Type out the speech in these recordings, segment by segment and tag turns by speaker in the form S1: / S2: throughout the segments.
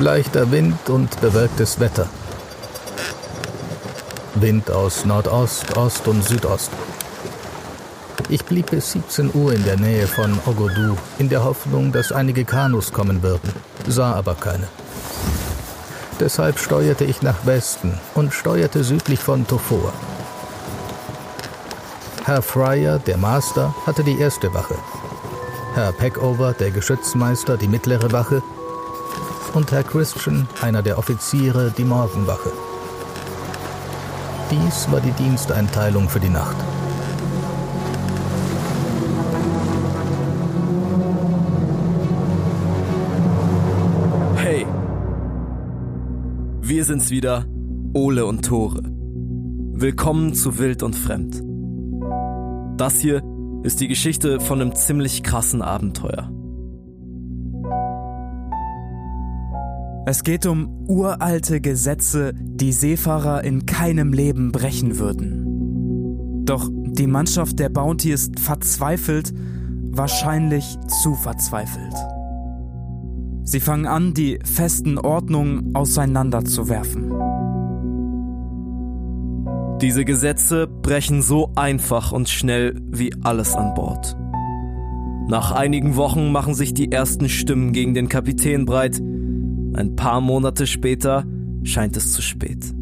S1: Leichter Wind und bewölktes Wetter. Wind aus Nordost, Ost und Südost. Ich blieb bis 17 Uhr in der Nähe von Ogodu, in der Hoffnung, dass einige Kanus kommen würden, sah aber keine. Deshalb steuerte ich nach Westen und steuerte südlich von Tofoa. Herr Fryer, der Master, hatte die erste Wache. Herr Peckover, der Geschützmeister, die mittlere Wache und Herr Christian, einer der Offiziere, die Morgenwache. Dies war die Diensteinteilung für die Nacht.
S2: Hey, wir sind's wieder, Ole und Tore. Willkommen zu Wild und Fremd. Das hier ist die Geschichte von einem ziemlich krassen Abenteuer.
S3: Es geht um uralte Gesetze, die Seefahrer in keinem Leben brechen würden. Doch die Mannschaft der Bounty ist verzweifelt, wahrscheinlich zu verzweifelt. Sie fangen an, die festen Ordnungen auseinanderzuwerfen.
S2: Diese Gesetze brechen so einfach und schnell wie alles an Bord. Nach einigen Wochen machen sich die ersten Stimmen gegen den Kapitän breit, ein paar Monate später scheint es zu spät.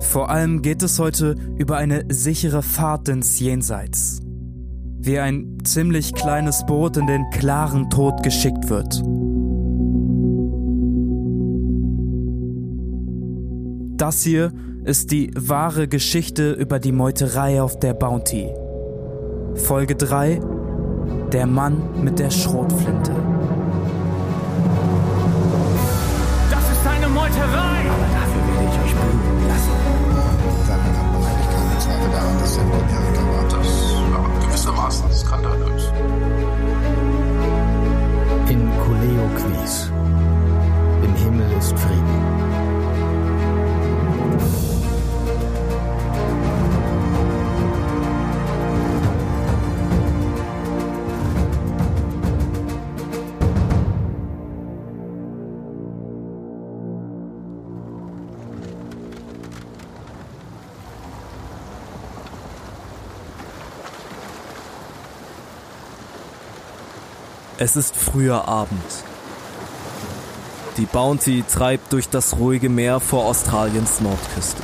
S3: Vor allem geht es heute über eine sichere Fahrt ins Jenseits. Wie ein ziemlich kleines Boot in den klaren Tod geschickt wird. Das hier ist die wahre Geschichte über die Meuterei auf der Bounty. Folge 3 Der Mann mit der Schrotflinte.
S2: Es ist früher Abend. Die Bounty treibt durch das ruhige Meer vor Australiens Nordküste.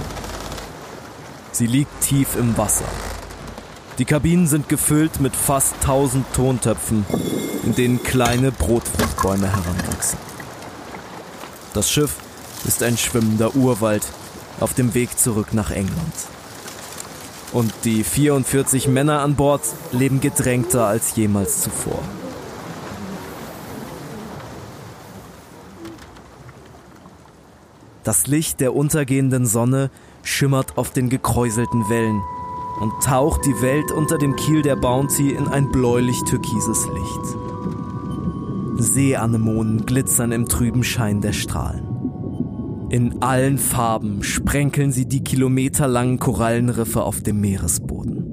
S2: Sie liegt tief im Wasser. Die Kabinen sind gefüllt mit fast 1000 Tontöpfen, in denen kleine Brotfruchtbäume heranwachsen. Das Schiff ist ein schwimmender Urwald auf dem Weg zurück nach England. Und die 44 Männer an Bord leben gedrängter als jemals zuvor. Das Licht der untergehenden Sonne schimmert auf den gekräuselten Wellen und taucht die Welt unter dem Kiel der Bounty in ein bläulich-türkises Licht. Seeanemonen glitzern im trüben Schein der Strahlen. In allen Farben sprenkeln sie die kilometerlangen Korallenriffe auf dem Meeresboden.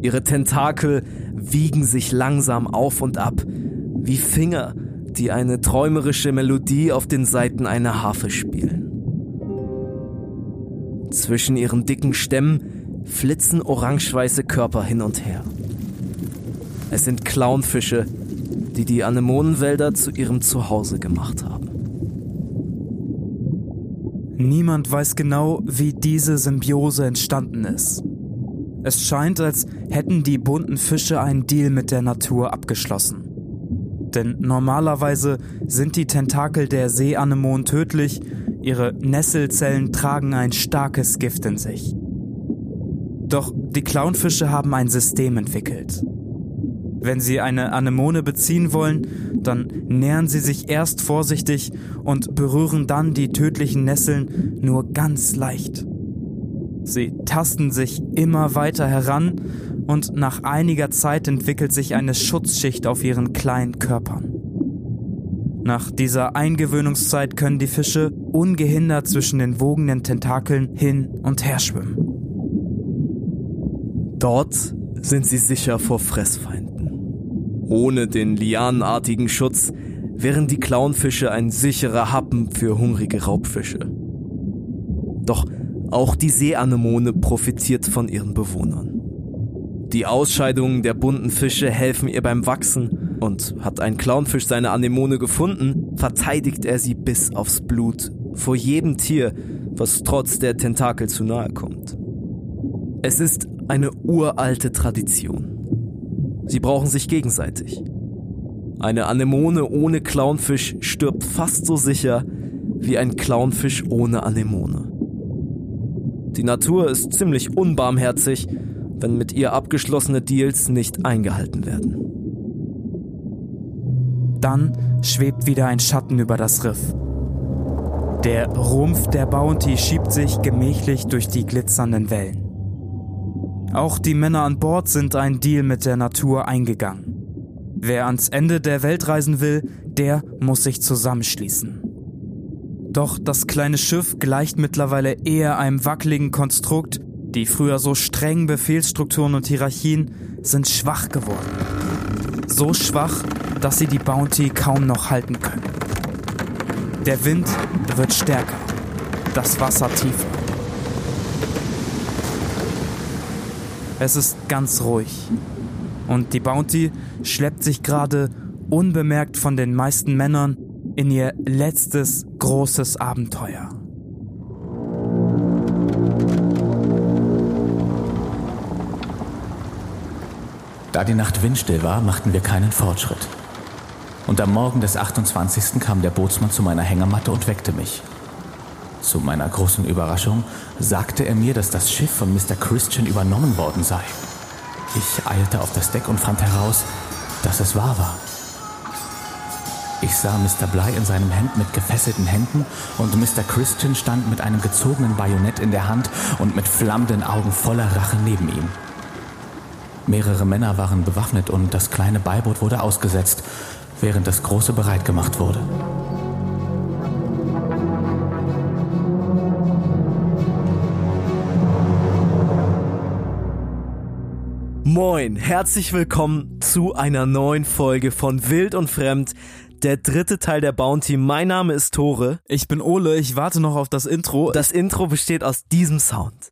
S2: Ihre Tentakel wiegen sich langsam auf und ab, wie Finger, die eine träumerische Melodie auf den Saiten einer Harfe spielen. Zwischen ihren dicken Stämmen flitzen orangeweiße Körper hin und her. Es sind Clownfische, die die Anemonenwälder zu ihrem Zuhause gemacht haben.
S3: Niemand weiß genau, wie diese Symbiose entstanden ist. Es scheint, als hätten die bunten Fische einen Deal mit der Natur abgeschlossen. Denn normalerweise sind die Tentakel der Seeanemonen tödlich, ihre Nesselzellen tragen ein starkes Gift in sich. Doch die Clownfische haben ein System entwickelt. Wenn sie eine Anemone beziehen wollen, dann nähern sie sich erst vorsichtig und berühren dann die tödlichen Nesseln nur ganz leicht. Sie tasten sich immer weiter heran und nach einiger Zeit entwickelt sich eine Schutzschicht auf ihren kleinen Körpern. Nach dieser Eingewöhnungszeit können die Fische ungehindert zwischen den wogenden Tentakeln hin und her schwimmen.
S2: Dort sind sie sicher vor Fressfeinden. Ohne den lianenartigen Schutz wären die Clownfische ein sicherer Happen für hungrige Raubfische. Doch auch die Seeanemone profitiert von ihren Bewohnern. Die Ausscheidungen der bunten Fische helfen ihr beim Wachsen und hat ein Clownfisch seine Anemone gefunden, verteidigt er sie bis aufs Blut vor jedem Tier, was trotz der Tentakel zu nahe kommt. Es ist eine uralte Tradition. Sie brauchen sich gegenseitig. Eine Anemone ohne Clownfisch stirbt fast so sicher wie ein Clownfisch ohne Anemone. Die Natur ist ziemlich unbarmherzig, wenn mit ihr abgeschlossene Deals nicht eingehalten werden.
S3: Dann schwebt wieder ein Schatten über das Riff. Der Rumpf der Bounty schiebt sich gemächlich durch die glitzernden Wellen. Auch die Männer an Bord sind ein Deal mit der Natur eingegangen. Wer ans Ende der Welt reisen will, der muss sich zusammenschließen. Doch das kleine Schiff gleicht mittlerweile eher einem wackeligen Konstrukt. Die früher so strengen Befehlsstrukturen und Hierarchien sind schwach geworden. So schwach, dass sie die Bounty kaum noch halten können. Der Wind wird stärker, das Wasser tiefer. Es ist ganz ruhig. Und die Bounty schleppt sich gerade unbemerkt von den meisten Männern in ihr letztes großes Abenteuer.
S4: Da die Nacht windstill war, machten wir keinen Fortschritt. Und am Morgen des 28. kam der Bootsmann zu meiner Hängematte und weckte mich. Zu meiner großen Überraschung sagte er mir, dass das Schiff von Mr. Christian übernommen worden sei. Ich eilte auf das Deck und fand heraus, dass es wahr war. Ich sah Mr. Bly in seinem Hemd mit gefesselten Händen und Mr. Christian stand mit einem gezogenen Bajonett in der Hand und mit flammenden Augen voller Rache neben ihm. Mehrere Männer waren bewaffnet und das kleine Beiboot wurde ausgesetzt, während das große bereit gemacht wurde.
S2: Moin, herzlich willkommen zu einer neuen Folge von Wild und Fremd, der dritte Teil der Bounty. Mein Name ist Tore.
S3: Ich bin Ole, ich warte noch auf das Intro.
S2: Das Intro besteht aus diesem Sound.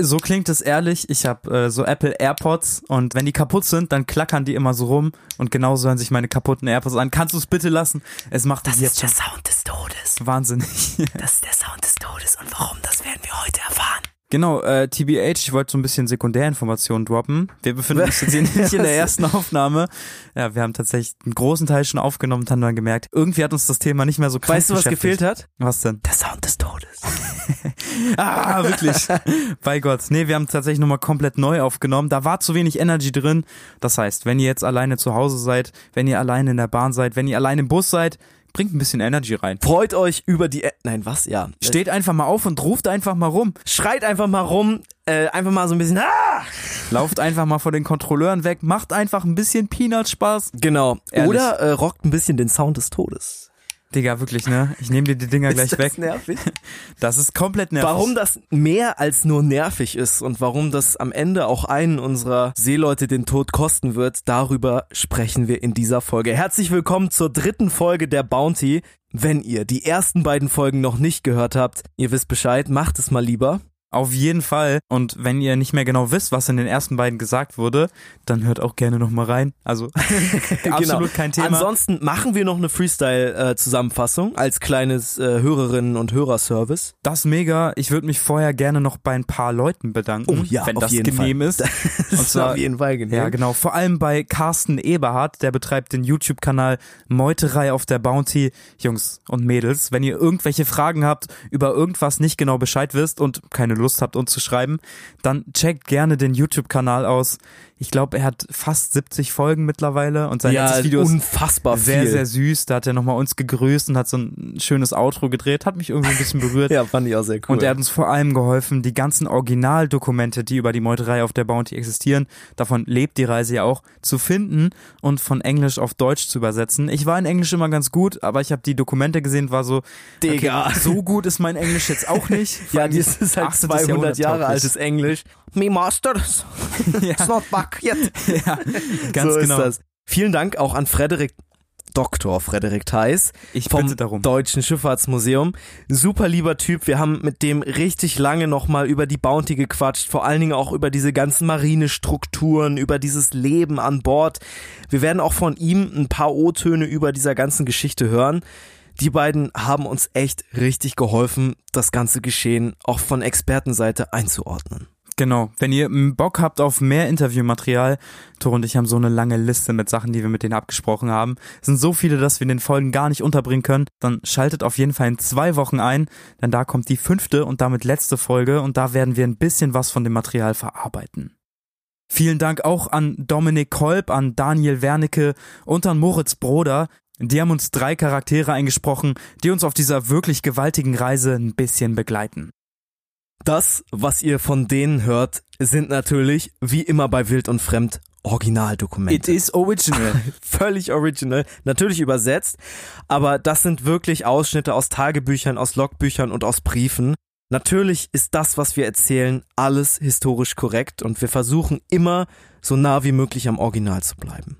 S3: So klingt es ehrlich. Ich habe äh, so Apple AirPods und wenn die kaputt sind, dann klackern die immer so rum und genauso hören sich meine kaputten AirPods an. Kannst du es bitte lassen? Es macht
S2: Das
S3: jetzt
S2: ist der Sound des Todes.
S3: wahnsinnig.
S2: Das ist der Sound des Todes. Und warum, das werden wir heute erfahren.
S3: Genau, äh, TBH, ich wollte so ein bisschen Sekundärinformationen droppen. Wir befinden uns jetzt hier nicht in der ersten Aufnahme. Ja, wir haben tatsächlich einen großen Teil schon aufgenommen und haben dann gemerkt, irgendwie hat uns das Thema nicht mehr so krass
S2: Weißt du, was gefehlt hat?
S3: Was denn?
S2: Der Sound des Todes.
S3: Ah, wirklich. Bei Gott. Nee, wir haben tatsächlich nochmal komplett neu aufgenommen. Da war zu wenig Energy drin. Das heißt, wenn ihr jetzt alleine zu Hause seid, wenn ihr alleine in der Bahn seid, wenn ihr alleine im Bus seid, bringt ein bisschen Energy rein.
S2: Freut euch über die... E Nein, was? Ja.
S3: Steht einfach mal auf und ruft einfach mal rum.
S2: Schreit einfach mal rum. Äh, einfach mal so ein bisschen... Ah!
S3: Lauft einfach mal von den Kontrolleuren weg. Macht einfach ein bisschen Peanut-Spaß.
S2: Genau.
S3: Ehrlich.
S2: Oder äh, rockt ein bisschen den Sound des Todes.
S3: Digga, wirklich, ne? Ich nehme dir die Dinger gleich
S2: ist das
S3: weg.
S2: nervig?
S3: Das ist komplett nervig.
S2: Warum das mehr als nur nervig ist und warum das am Ende auch einen unserer Seeleute den Tod kosten wird, darüber sprechen wir in dieser Folge. Herzlich willkommen zur dritten Folge der Bounty. Wenn ihr die ersten beiden Folgen noch nicht gehört habt, ihr wisst Bescheid, macht es mal lieber.
S3: Auf jeden Fall. Und wenn ihr nicht mehr genau wisst, was in den ersten beiden gesagt wurde, dann hört auch gerne nochmal rein. Also absolut kein Thema.
S2: Genau. Ansonsten machen wir noch eine Freestyle-Zusammenfassung als kleines äh, Hörerinnen- und Hörerservice.
S3: Das mega. Ich würde mich vorher gerne noch bei ein paar Leuten bedanken,
S2: Oh ja,
S3: wenn das genehm
S2: Fall.
S3: ist.
S2: Das
S3: Und
S2: ist
S3: zwar-
S2: auf jeden Fall genehm.
S3: Ja, genau. Vor allem bei Carsten Eberhardt, der betreibt den YouTube-Kanal Meuterei auf der Bounty. Jungs und Mädels, wenn ihr irgendwelche Fragen habt, über irgendwas nicht genau Bescheid wisst und keine Lust habt, uns zu schreiben, dann checkt gerne den YouTube-Kanal aus. Ich glaube, er hat fast 70 Folgen mittlerweile und sein
S2: ja,
S3: letztes Video ist
S2: unfassbar
S3: sehr,
S2: viel.
S3: sehr süß. Da hat er nochmal uns gegrüßt und hat so ein schönes Outro gedreht. Hat mich irgendwie ein bisschen berührt.
S2: ja, fand ich auch sehr cool.
S3: Und er hat uns vor allem geholfen, die ganzen Originaldokumente, die über die Meuterei auf der Bounty existieren, davon lebt die Reise ja auch, zu finden und von Englisch auf Deutsch zu übersetzen. Ich war in Englisch immer ganz gut, aber ich habe die Dokumente gesehen, war so,
S2: Digga.
S3: okay, so gut ist mein Englisch jetzt auch nicht.
S2: Ja, das ist halt
S3: 18.
S2: 200 Jahre altes Englisch. Me master, it's not back yet.
S3: ja, ganz
S2: so
S3: genau.
S2: ist das. Vielen Dank auch an Frederik, Dr. Frederik Theis
S3: Ich
S2: vom
S3: darum.
S2: Deutschen Schifffahrtsmuseum. Super lieber Typ. Wir haben mit dem richtig lange nochmal über die Bounty gequatscht. Vor allen Dingen auch über diese ganzen Marinestrukturen, über dieses Leben an Bord. Wir werden auch von ihm ein paar O-Töne über dieser ganzen Geschichte hören. Die beiden haben uns echt richtig geholfen, das ganze Geschehen auch von Expertenseite einzuordnen.
S3: Genau. Wenn ihr Bock habt auf mehr Interviewmaterial, Tor und ich haben so eine lange Liste mit Sachen, die wir mit denen abgesprochen haben. Es sind so viele, dass wir in den Folgen gar nicht unterbringen können. Dann schaltet auf jeden Fall in zwei Wochen ein, denn da kommt die fünfte und damit letzte Folge und da werden wir ein bisschen was von dem Material verarbeiten. Vielen Dank auch an Dominik Kolb, an Daniel Wernicke und an Moritz Broder. Die haben uns drei Charaktere eingesprochen, die uns auf dieser wirklich gewaltigen Reise ein bisschen begleiten.
S2: Das, was ihr von denen hört, sind natürlich, wie immer bei Wild und Fremd, Originaldokumente.
S3: is original.
S2: Völlig original, natürlich übersetzt, aber das sind wirklich Ausschnitte aus Tagebüchern, aus Logbüchern und aus Briefen. Natürlich ist das, was wir erzählen, alles historisch korrekt und wir versuchen immer so nah wie möglich am Original zu bleiben.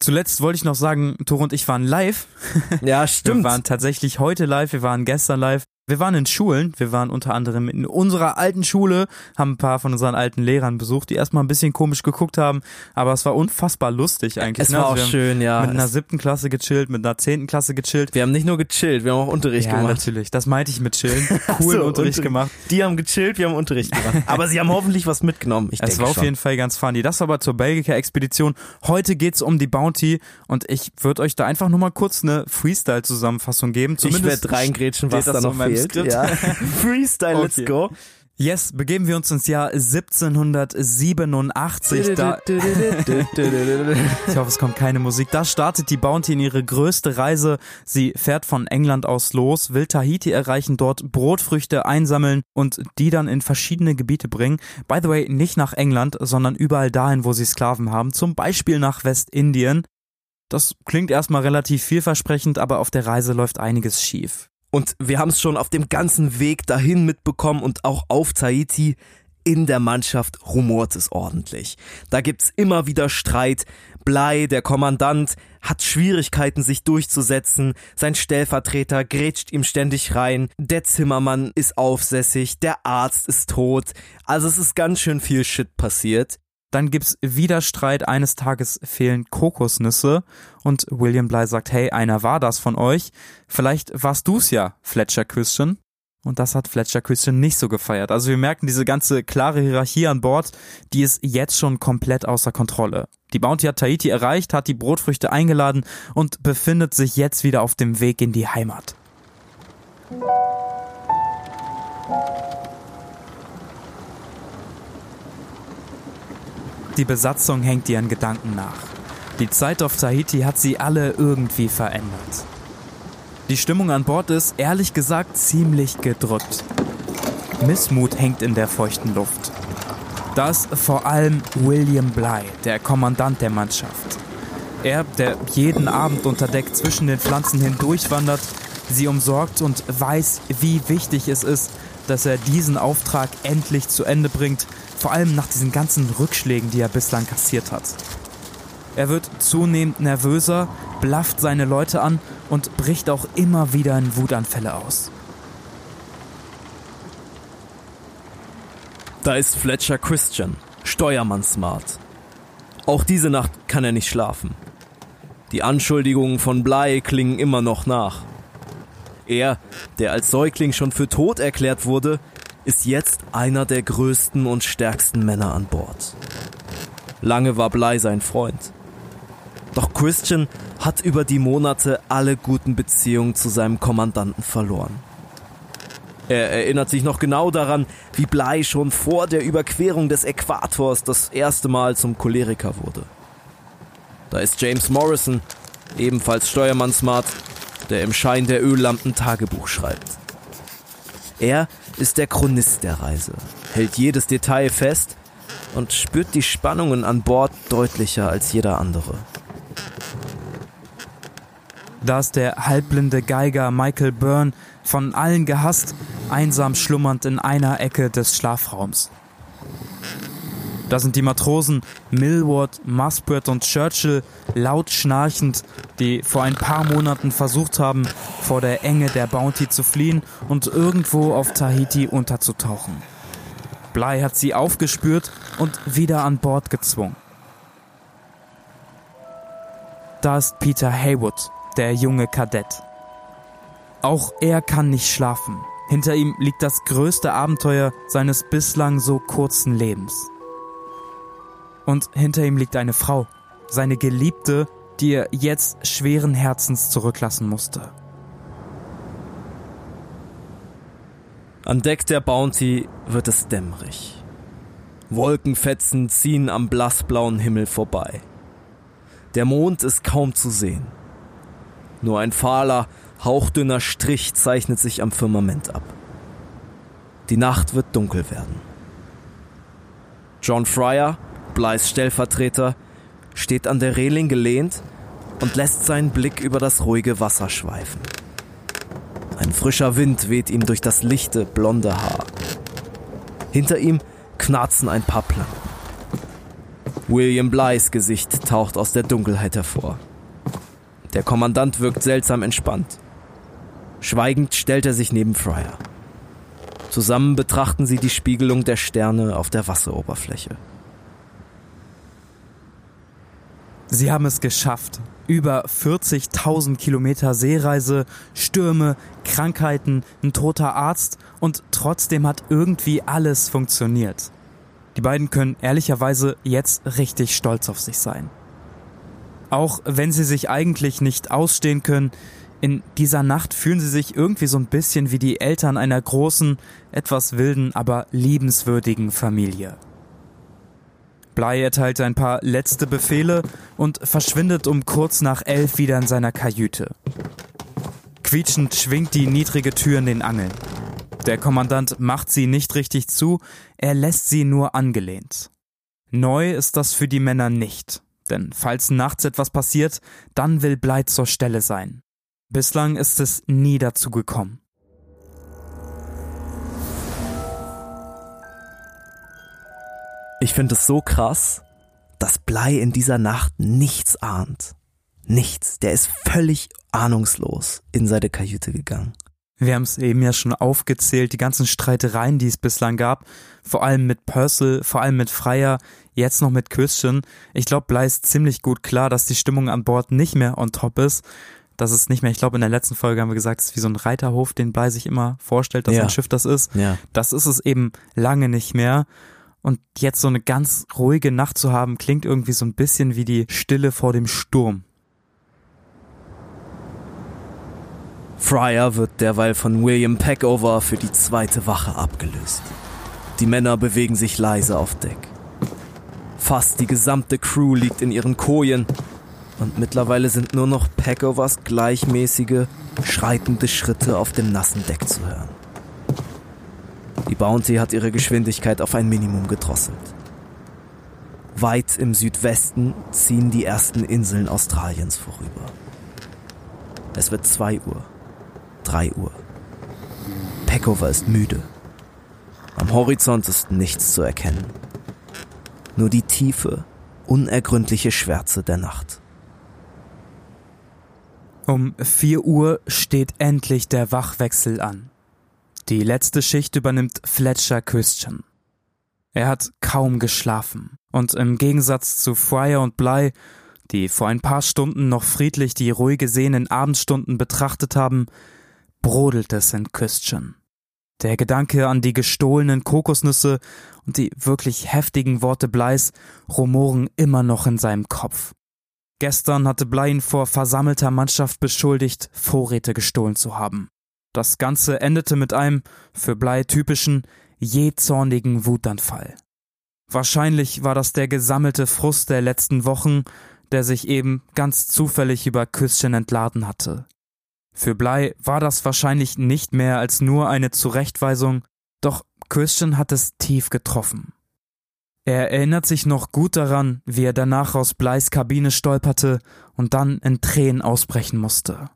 S3: Zuletzt wollte ich noch sagen, Tor und ich waren live.
S2: Ja,
S3: Wir
S2: stimmt.
S3: waren tatsächlich heute live, wir waren gestern live. Wir waren in Schulen, wir waren unter anderem in unserer alten Schule, haben ein paar von unseren alten Lehrern besucht, die erstmal ein bisschen komisch geguckt haben, aber es war unfassbar lustig eigentlich.
S2: es
S3: ne?
S2: war
S3: Also
S2: auch
S3: wir haben
S2: schön, ja.
S3: Mit einer siebten Klasse gechillt, mit einer zehnten Klasse gechillt.
S2: wir haben nicht nur gechillt, wir haben auch Unterricht
S3: ja,
S2: gemacht.
S3: natürlich, das meinte ich mit chillen. Coolen
S2: So,
S3: Unterricht gemacht.
S2: Die haben gechillt, wir haben Unterricht gemacht. Aber sie haben hoffentlich was mitgenommen. Ich
S3: Es war auf
S2: schon.
S3: jeden Fall ganz funny. Das aber zur Belgica-Expedition. Heute geht's um die Bounty und ich würde euch da einfach nur mal kurz eine Freestyle-Zusammenfassung geben.
S2: ich
S3: Zumindest
S2: werde reingrätschen, was da noch
S3: in Skript.
S2: Ja. Freestyle, let's
S3: Okay.
S2: go.
S3: Yes, begeben wir uns ins Jahr 1787. Da, ich hoffe, es kommt keine Musik. Da startet die Bounty in ihre größte Reise. Sie fährt von England aus los, will Tahiti erreichen, dort Brotfrüchte einsammeln und die dann in verschiedene Gebiete bringen. By the way, nicht nach England, sondern überall dahin, wo sie Sklaven haben. Zum Beispiel nach Westindien. Das klingt erstmal relativ vielversprechend, aber auf der Reise läuft einiges schief.
S2: Und wir haben es schon auf dem ganzen Weg dahin mitbekommen und auch auf Tahiti. In der Mannschaft rumort es ordentlich. Da gibt's immer wieder Streit. Blei, der Kommandant, hat Schwierigkeiten, sich durchzusetzen. Sein Stellvertreter grätscht ihm ständig rein. Der Zimmermann ist aufsässig. Der Arzt ist tot. Also es ist ganz schön viel Shit passiert.
S3: Dann gibt's wieder Streit. Eines Tages fehlen Kokosnüsse und William Bly sagt, hey, einer war das von euch. Vielleicht warst du's ja, Fletcher Christian. Und das hat Fletcher Christian nicht so gefeiert. Also wir merken diese ganze klare Hierarchie an Bord, die ist jetzt schon komplett außer Kontrolle. Die Bounty hat Tahiti erreicht, hat die Brotfrüchte eingeladen und befindet sich jetzt wieder auf dem Weg in die Heimat. Die Besatzung hängt ihren Gedanken nach. Die Zeit auf Tahiti hat sie alle irgendwie verändert. Die Stimmung an Bord ist, ehrlich gesagt, ziemlich gedrückt. Missmut hängt in der feuchten Luft. Da ist vor allem William Bly, der Kommandant der Mannschaft. Er, der jeden Abend unter Deck zwischen den Pflanzen hindurchwandert, sie umsorgt und weiß, wie wichtig es ist, dass er diesen Auftrag endlich zu Ende bringt, vor allem nach diesen ganzen Rückschlägen, die er bislang kassiert hat. Er wird zunehmend nervöser, blafft seine Leute an und bricht auch immer wieder in Wutanfälle aus.
S2: Da ist Fletcher Christian, Steuermann smart. Auch diese Nacht kann er nicht schlafen. Die Anschuldigungen von Bly klingen immer noch nach. Er, der als Säugling schon für tot erklärt wurde, ist jetzt einer der größten und stärksten Männer an Bord. Lange war Bly sein Freund. Doch Christian hat über die Monate alle guten Beziehungen zu seinem Kommandanten verloren. Er erinnert sich noch genau daran, wie Bly schon vor der Überquerung des Äquators das erste Mal zum Choleriker wurde. Da ist James Morrison, ebenfalls Steuermannsmart, der im Schein der Öllampen Tagebuch schreibt. Er ist der Chronist der Reise, hält jedes Detail fest und spürt die Spannungen an Bord deutlicher als jeder andere.
S3: Da ist der halbblinde Geiger Michael Byrne, von allen gehasst, einsam schlummernd in einer Ecke des Schlafraums. Da sind die Matrosen Millward, Muspratt und Churchill laut schnarchend, die vor ein paar Monaten versucht haben, vor der Enge der Bounty zu fliehen und irgendwo auf Tahiti unterzutauchen. Bly hat sie aufgespürt und wieder an Bord gezwungen. Da ist Peter Haywood, der junge Kadett. Auch er kann nicht schlafen. Hinter ihm liegt das größte Abenteuer seines bislang so kurzen Lebens. Und hinter ihm liegt eine Frau, seine Geliebte, die er jetzt schweren Herzens zurücklassen musste.
S2: An Deck der Bounty wird es dämmerig. Wolkenfetzen ziehen am blassblauen Himmel vorbei. Der Mond ist kaum zu sehen. Nur ein fahler, hauchdünner Strich zeichnet sich am Firmament ab. Die Nacht wird dunkel werden. John Fryer Bleis Stellvertreter, steht an der Reling gelehnt und lässt seinen Blick über das ruhige Wasser schweifen. Ein frischer Wind weht ihm durch das lichte, blonde Haar. Hinter ihm knarzen ein paar Planken. William Blyes Gesicht taucht aus der Dunkelheit hervor. Der Kommandant wirkt seltsam entspannt. Schweigend stellt er sich neben Fryer. Zusammen betrachten sie die Spiegelung der Sterne auf der Wasseroberfläche.
S3: Sie haben es geschafft. Über 40.000 Kilometer Seereise, Stürme, Krankheiten, ein toter Arzt und trotzdem hat irgendwie alles funktioniert. Die beiden können ehrlicherweise jetzt richtig stolz auf sich sein. Auch wenn sie sich eigentlich nicht ausstehen können, in dieser Nacht fühlen sie sich irgendwie so ein bisschen wie die Eltern einer großen, etwas wilden, aber liebenswürdigen Familie. Bly erteilt ein paar letzte Befehle und verschwindet um kurz nach elf wieder in seiner Kajüte. Quietschend schwingt die niedrige Tür in den Angeln. Der Kommandant macht sie nicht richtig zu, er lässt sie nur angelehnt. Neu ist das für die Männer nicht, denn falls nachts etwas passiert, dann will Bly zur Stelle sein. Bislang ist es nie dazu gekommen.
S2: Ich finde es so krass, dass Blei in dieser Nacht nichts ahnt. Nichts. Der ist völlig ahnungslos in seine Kajüte gegangen.
S3: Wir haben es eben ja schon aufgezählt, die ganzen Streitereien, die es bislang gab. Vor allem mit Purcell, vor allem mit Freier, jetzt noch mit Christian. Ich glaube, Blei ist ziemlich gut klar, dass die Stimmung an Bord nicht mehr on top ist. Das ist nicht mehr, ich glaube, in der letzten Folge haben wir gesagt, es ist wie so ein Reiterhof, den Blei sich immer vorstellt, dass ja. ein Schiff das ist. Ja. Das ist es eben lange nicht mehr. Und jetzt so eine ganz ruhige Nacht zu haben, klingt irgendwie so ein bisschen wie die Stille vor dem Sturm.
S2: Fryer wird derweil von William Peckover für die zweite Wache abgelöst. Die Männer bewegen sich leise auf Deck. Fast die gesamte Crew liegt in ihren Kojen und mittlerweile sind nur noch Peckovers gleichmäßige, schreitende Schritte auf dem nassen Deck zu hören. Die Bounty hat ihre Geschwindigkeit auf ein Minimum gedrosselt. Weit im Südwesten ziehen die ersten Inseln Australiens vorüber. Es wird zwei Uhr, drei Uhr. Peckover ist müde. Am Horizont ist nichts zu erkennen. Nur die tiefe, unergründliche Schwärze der Nacht.
S3: Um vier Uhr steht endlich der Wachwechsel an. Die letzte Schicht übernimmt Fletcher Christian. Er hat kaum geschlafen und im Gegensatz zu Fryer und Bly, die vor ein paar Stunden noch friedlich die ruhige sehenden Abendstunden betrachtet haben, brodelt es in Christian. Der Gedanke an die gestohlenen Kokosnüsse und die wirklich heftigen Worte Bleis rumoren immer noch in seinem Kopf. Gestern hatte Blei ihn vor versammelter Mannschaft beschuldigt, Vorräte gestohlen zu haben. Das Ganze endete mit einem, für Blei typischen, jähzornigen Wutanfall. Wahrscheinlich war das der gesammelte Frust der letzten Wochen, der sich eben ganz zufällig über Küsschen entladen hatte. Für Blei war das wahrscheinlich nicht mehr als nur eine Zurechtweisung, doch Christian hat es tief getroffen. Er erinnert sich noch gut daran, wie er danach aus Bleis Kabine stolperte und dann in Tränen ausbrechen musste.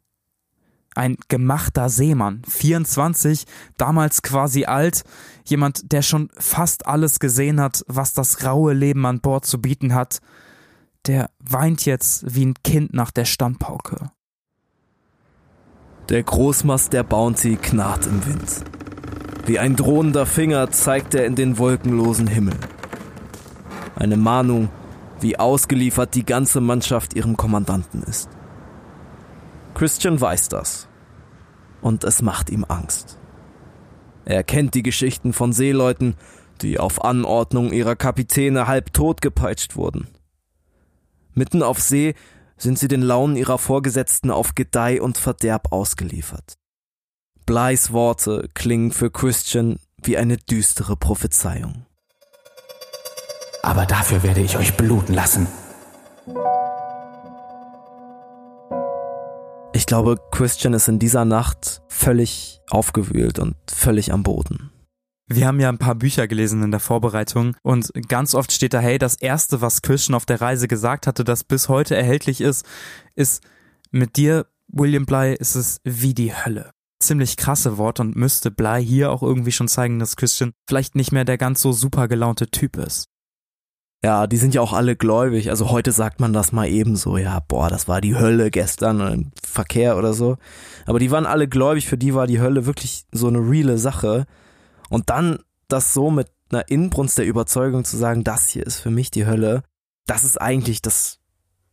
S3: Ein gemachter Seemann, 24, damals quasi alt, jemand, der schon fast alles gesehen hat, was das raue Leben an Bord zu bieten hat, der weint jetzt wie ein Kind nach der Standpauke.
S2: Der Großmast der Bounty knarrt im Wind. Wie ein drohender Finger zeigt er in den wolkenlosen Himmel. Eine Mahnung, wie ausgeliefert die ganze Mannschaft ihrem Kommandanten ist. Christian weiß das. Und es macht ihm Angst. Er kennt die Geschichten von Seeleuten, die auf Anordnung ihrer Kapitäne halb tot gepeitscht wurden. Mitten auf See sind sie den Launen ihrer Vorgesetzten auf Gedeih und Verderb ausgeliefert. Bleis Worte klingen für Christian wie eine düstere Prophezeiung.
S4: Aber dafür werde ich euch bluten lassen.
S2: Glaube, Christian ist in dieser Nacht völlig aufgewühlt und völlig am Boden.
S3: Wir haben ja ein paar Bücher gelesen in der Vorbereitung und ganz oft steht da, hey, das erste, was Christian auf der Reise gesagt hatte, das bis heute erhältlich ist, ist mit dir, William Bly, ist es wie die Hölle. Ziemlich krasse Wort und müsste Bly hier auch irgendwie schon zeigen, dass Christian vielleicht nicht mehr der ganz so super gelaunte Typ ist.
S2: Ja, die sind ja auch alle gläubig. Also heute sagt man das mal ebenso, ja, boah, das war die Hölle gestern im Verkehr oder so. Aber die waren alle gläubig, für die war die Hölle wirklich so eine reale Sache. Und dann das so mit einer Inbrunst der Überzeugung zu sagen, das hier ist für mich die Hölle, das ist eigentlich das,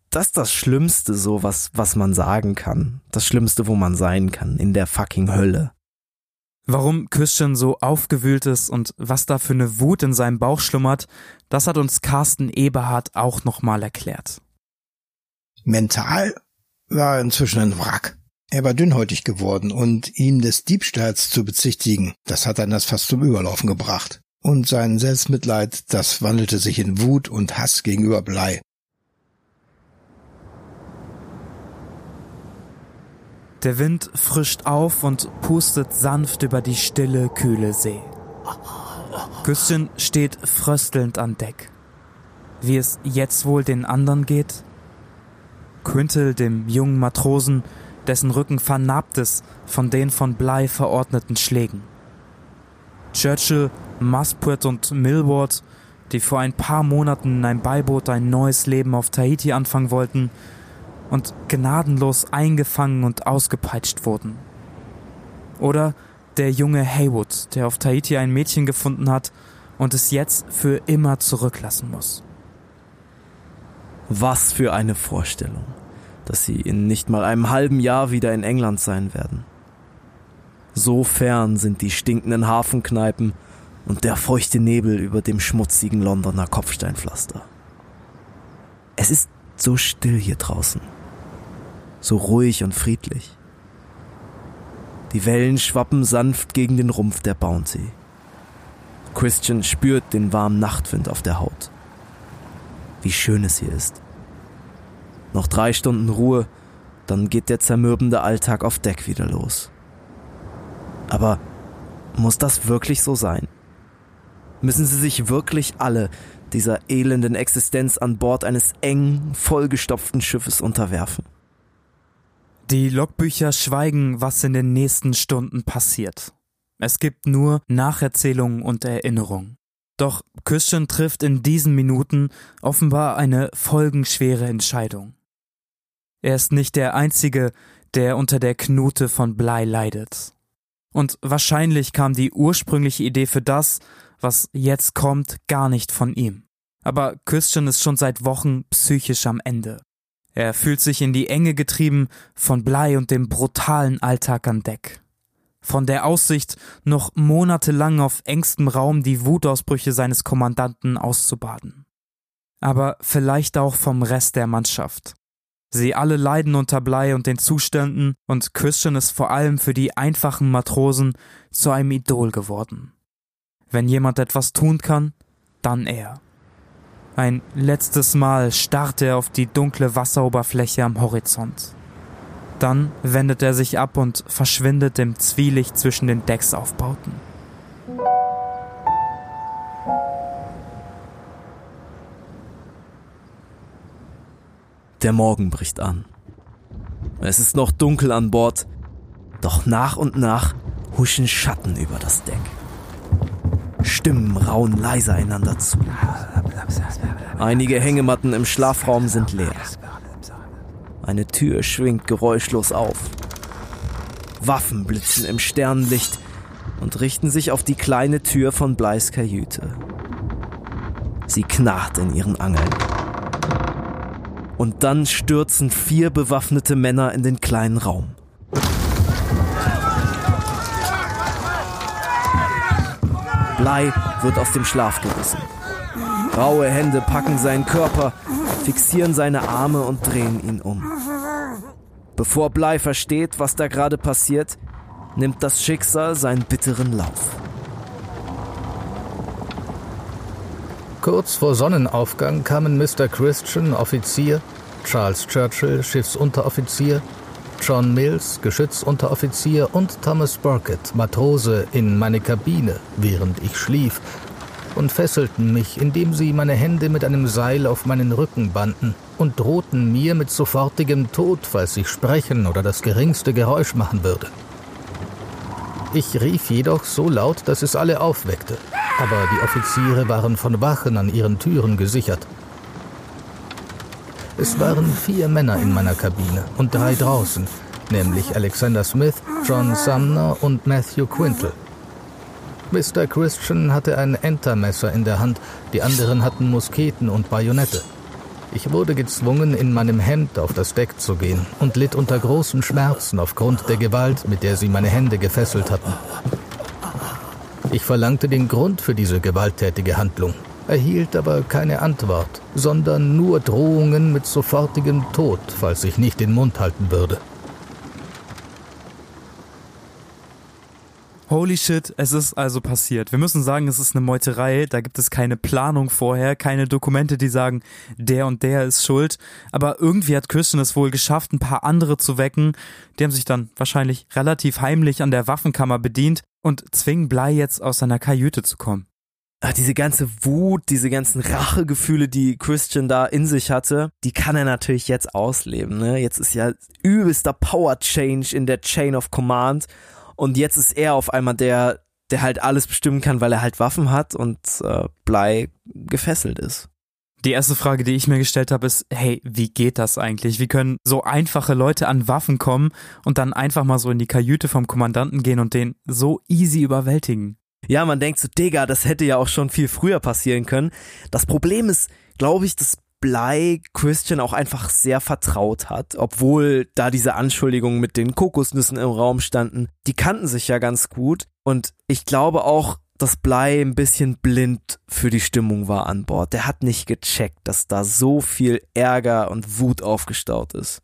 S2: das das Schlimmste so, was, was man sagen kann. Das Schlimmste, wo man sein kann, in der fucking Hölle.
S3: Warum Christian so aufgewühlt ist und was da für eine Wut in seinem Bauch schlummert, das hat uns Carsten Eberhardt auch nochmal erklärt.
S5: Mental war er inzwischen ein Wrack. Er war dünnhäutig geworden und ihn des Diebstahls zu bezichtigen, das hat dann das fast zum Überlaufen gebracht. Und sein Selbstmitleid, das wandelte sich in Wut und Hass gegenüber Blei.
S3: Der Wind frischt auf und pustet sanft über die stille, kühle See. Küstchen steht fröstelnd an Deck. Wie es jetzt wohl den anderen geht? Quintel, dem jungen Matrosen, dessen Rücken vernarbt ist von den von Blei verordneten Schlägen. Churchill, Muspratt und Millward, die vor ein paar Monaten in einem Beiboot ein neues Leben auf Tahiti anfangen wollten und gnadenlos eingefangen und ausgepeitscht wurden. Oder der junge Haywood, der auf Tahiti ein Mädchen gefunden hat und es jetzt für immer zurücklassen muss.
S2: Was für eine Vorstellung dass sie in nicht mal einem halben Jahr wieder in England sein werden. So fern sind die stinkenden Hafenkneipen und der feuchte Nebel über dem schmutzigen Londoner Kopfsteinpflaster. Es ist so still hier draußen, so ruhig und friedlich. Die Wellen schwappen sanft gegen den Rumpf der Bounty. Christian spürt den warmen Nachtwind auf der Haut. Wie schön es hier ist. Noch drei Stunden Ruhe, dann geht der zermürbende Alltag auf Deck wieder los. Aber muss das wirklich so sein? Müssen sie sich wirklich alle dieser elenden Existenz an Bord eines eng vollgestopften Schiffes unterwerfen?
S3: Die Logbücher schweigen, was in den nächsten Stunden passiert. Es gibt nur Nacherzählungen und Erinnerungen. Doch Christian trifft in diesen Minuten offenbar eine folgenschwere Entscheidung. Er ist nicht der Einzige, der unter der Knute von Blei leidet. Und wahrscheinlich kam die ursprüngliche Idee für das, was jetzt kommt, gar nicht von ihm. Aber Christian ist schon seit Wochen psychisch am Ende. Er fühlt sich in die Enge getrieben von Blei und dem brutalen Alltag an Deck. Von der Aussicht, noch monatelang auf engstem Raum die Wutausbrüche seines Kommandanten auszubaden. Aber vielleicht auch vom Rest der Mannschaft. Sie alle leiden unter Blei und den Zuständen und Christian ist vor allem für die einfachen Matrosen zu einem Idol geworden. Wenn jemand etwas tun kann, dann er. Ein letztes Mal starrt er auf die dunkle Wasseroberfläche am Horizont. Dann wendet er sich ab und verschwindet im Zwielicht zwischen den Decksaufbauten.
S2: Der Morgen bricht an. Es ist noch dunkel an Bord, Doch nach und nach huschen Schatten über das Deck. Stimmen rauen leise einander zu. Einige Hängematten im Schlafraum sind leer. Eine Tür schwingt geräuschlos auf. Waffen blitzen im Sternenlicht und richten sich auf die kleine Tür von Bleis Kajüte. Sie knarrt in ihren Angeln. Und dann stürzen vier bewaffnete Männer in den kleinen Raum. Blei wird aus dem Schlaf gerissen. Raue Hände packen seinen Körper, fixieren seine Arme und drehen ihn um. Bevor Blei versteht, was da gerade passiert, nimmt das Schicksal seinen bitteren Lauf.
S1: Kurz vor Sonnenaufgang kamen Mr. Christian, Offizier, Charles Churchill, Schiffsunteroffizier, John Mills, Geschützunteroffizier und Thomas Burkett, Matrose, in meine Kabine, während ich schlief, und fesselten mich, indem sie meine Hände mit einem Seil auf meinen Rücken banden und drohten mir mit sofortigem Tod, falls ich sprechen oder das geringste Geräusch machen würde. Ich rief jedoch so laut, dass es alle aufweckte, aber die Offiziere waren von Wachen an ihren Türen gesichert. Es waren vier Männer in meiner Kabine und drei draußen, nämlich Alexander Smith, John Sumner und Matthew Quintal. Mr. Christian hatte ein Entermesser in der Hand, die anderen hatten Musketen und Bajonette. Ich wurde gezwungen, in meinem Hemd auf das Deck zu gehen und litt unter großen Schmerzen aufgrund der Gewalt, mit der sie meine Hände gefesselt hatten. Ich verlangte den Grund für diese gewalttätige Handlung, erhielt aber keine Antwort, sondern nur Drohungen mit sofortigem Tod, falls ich nicht den Mund halten würde.
S3: Holy shit, es ist also passiert. Wir müssen sagen, es ist eine Meuterei. Da gibt es keine Planung vorher, keine Dokumente, die sagen, der und der ist schuld. Aber irgendwie hat Christian es wohl geschafft, ein paar andere zu wecken. Die haben sich dann wahrscheinlich relativ heimlich an der Waffenkammer bedient und zwingen Blei jetzt aus seiner Kajüte zu kommen.
S2: Ach, diese ganze Wut, diese ganzen Rachegefühle, die Christian da in sich hatte, die kann er natürlich jetzt ausleben. Ne? Jetzt ist ja übelster Power Change in der Chain of Command und jetzt ist er auf einmal der, der halt alles bestimmen kann, weil er halt Waffen hat und äh, Blei gefesselt ist.
S3: Die erste Frage, die ich mir gestellt habe, ist, hey, wie geht das eigentlich? Wie können so einfache Leute an Waffen kommen und dann einfach mal so in die Kajüte vom Kommandanten gehen und den so easy überwältigen?
S2: Ja, man denkt so, Digga, das hätte ja auch schon viel früher passieren können. Das Problem ist, glaube ich, dass Blei Christian auch einfach sehr vertraut hat, obwohl da diese Anschuldigungen mit den Kokosnüssen im Raum standen. Die kannten sich ja ganz gut und ich glaube auch, dass Blei ein bisschen blind für die Stimmung war an Bord. Der hat nicht gecheckt, dass da so viel Ärger und Wut aufgestaut ist.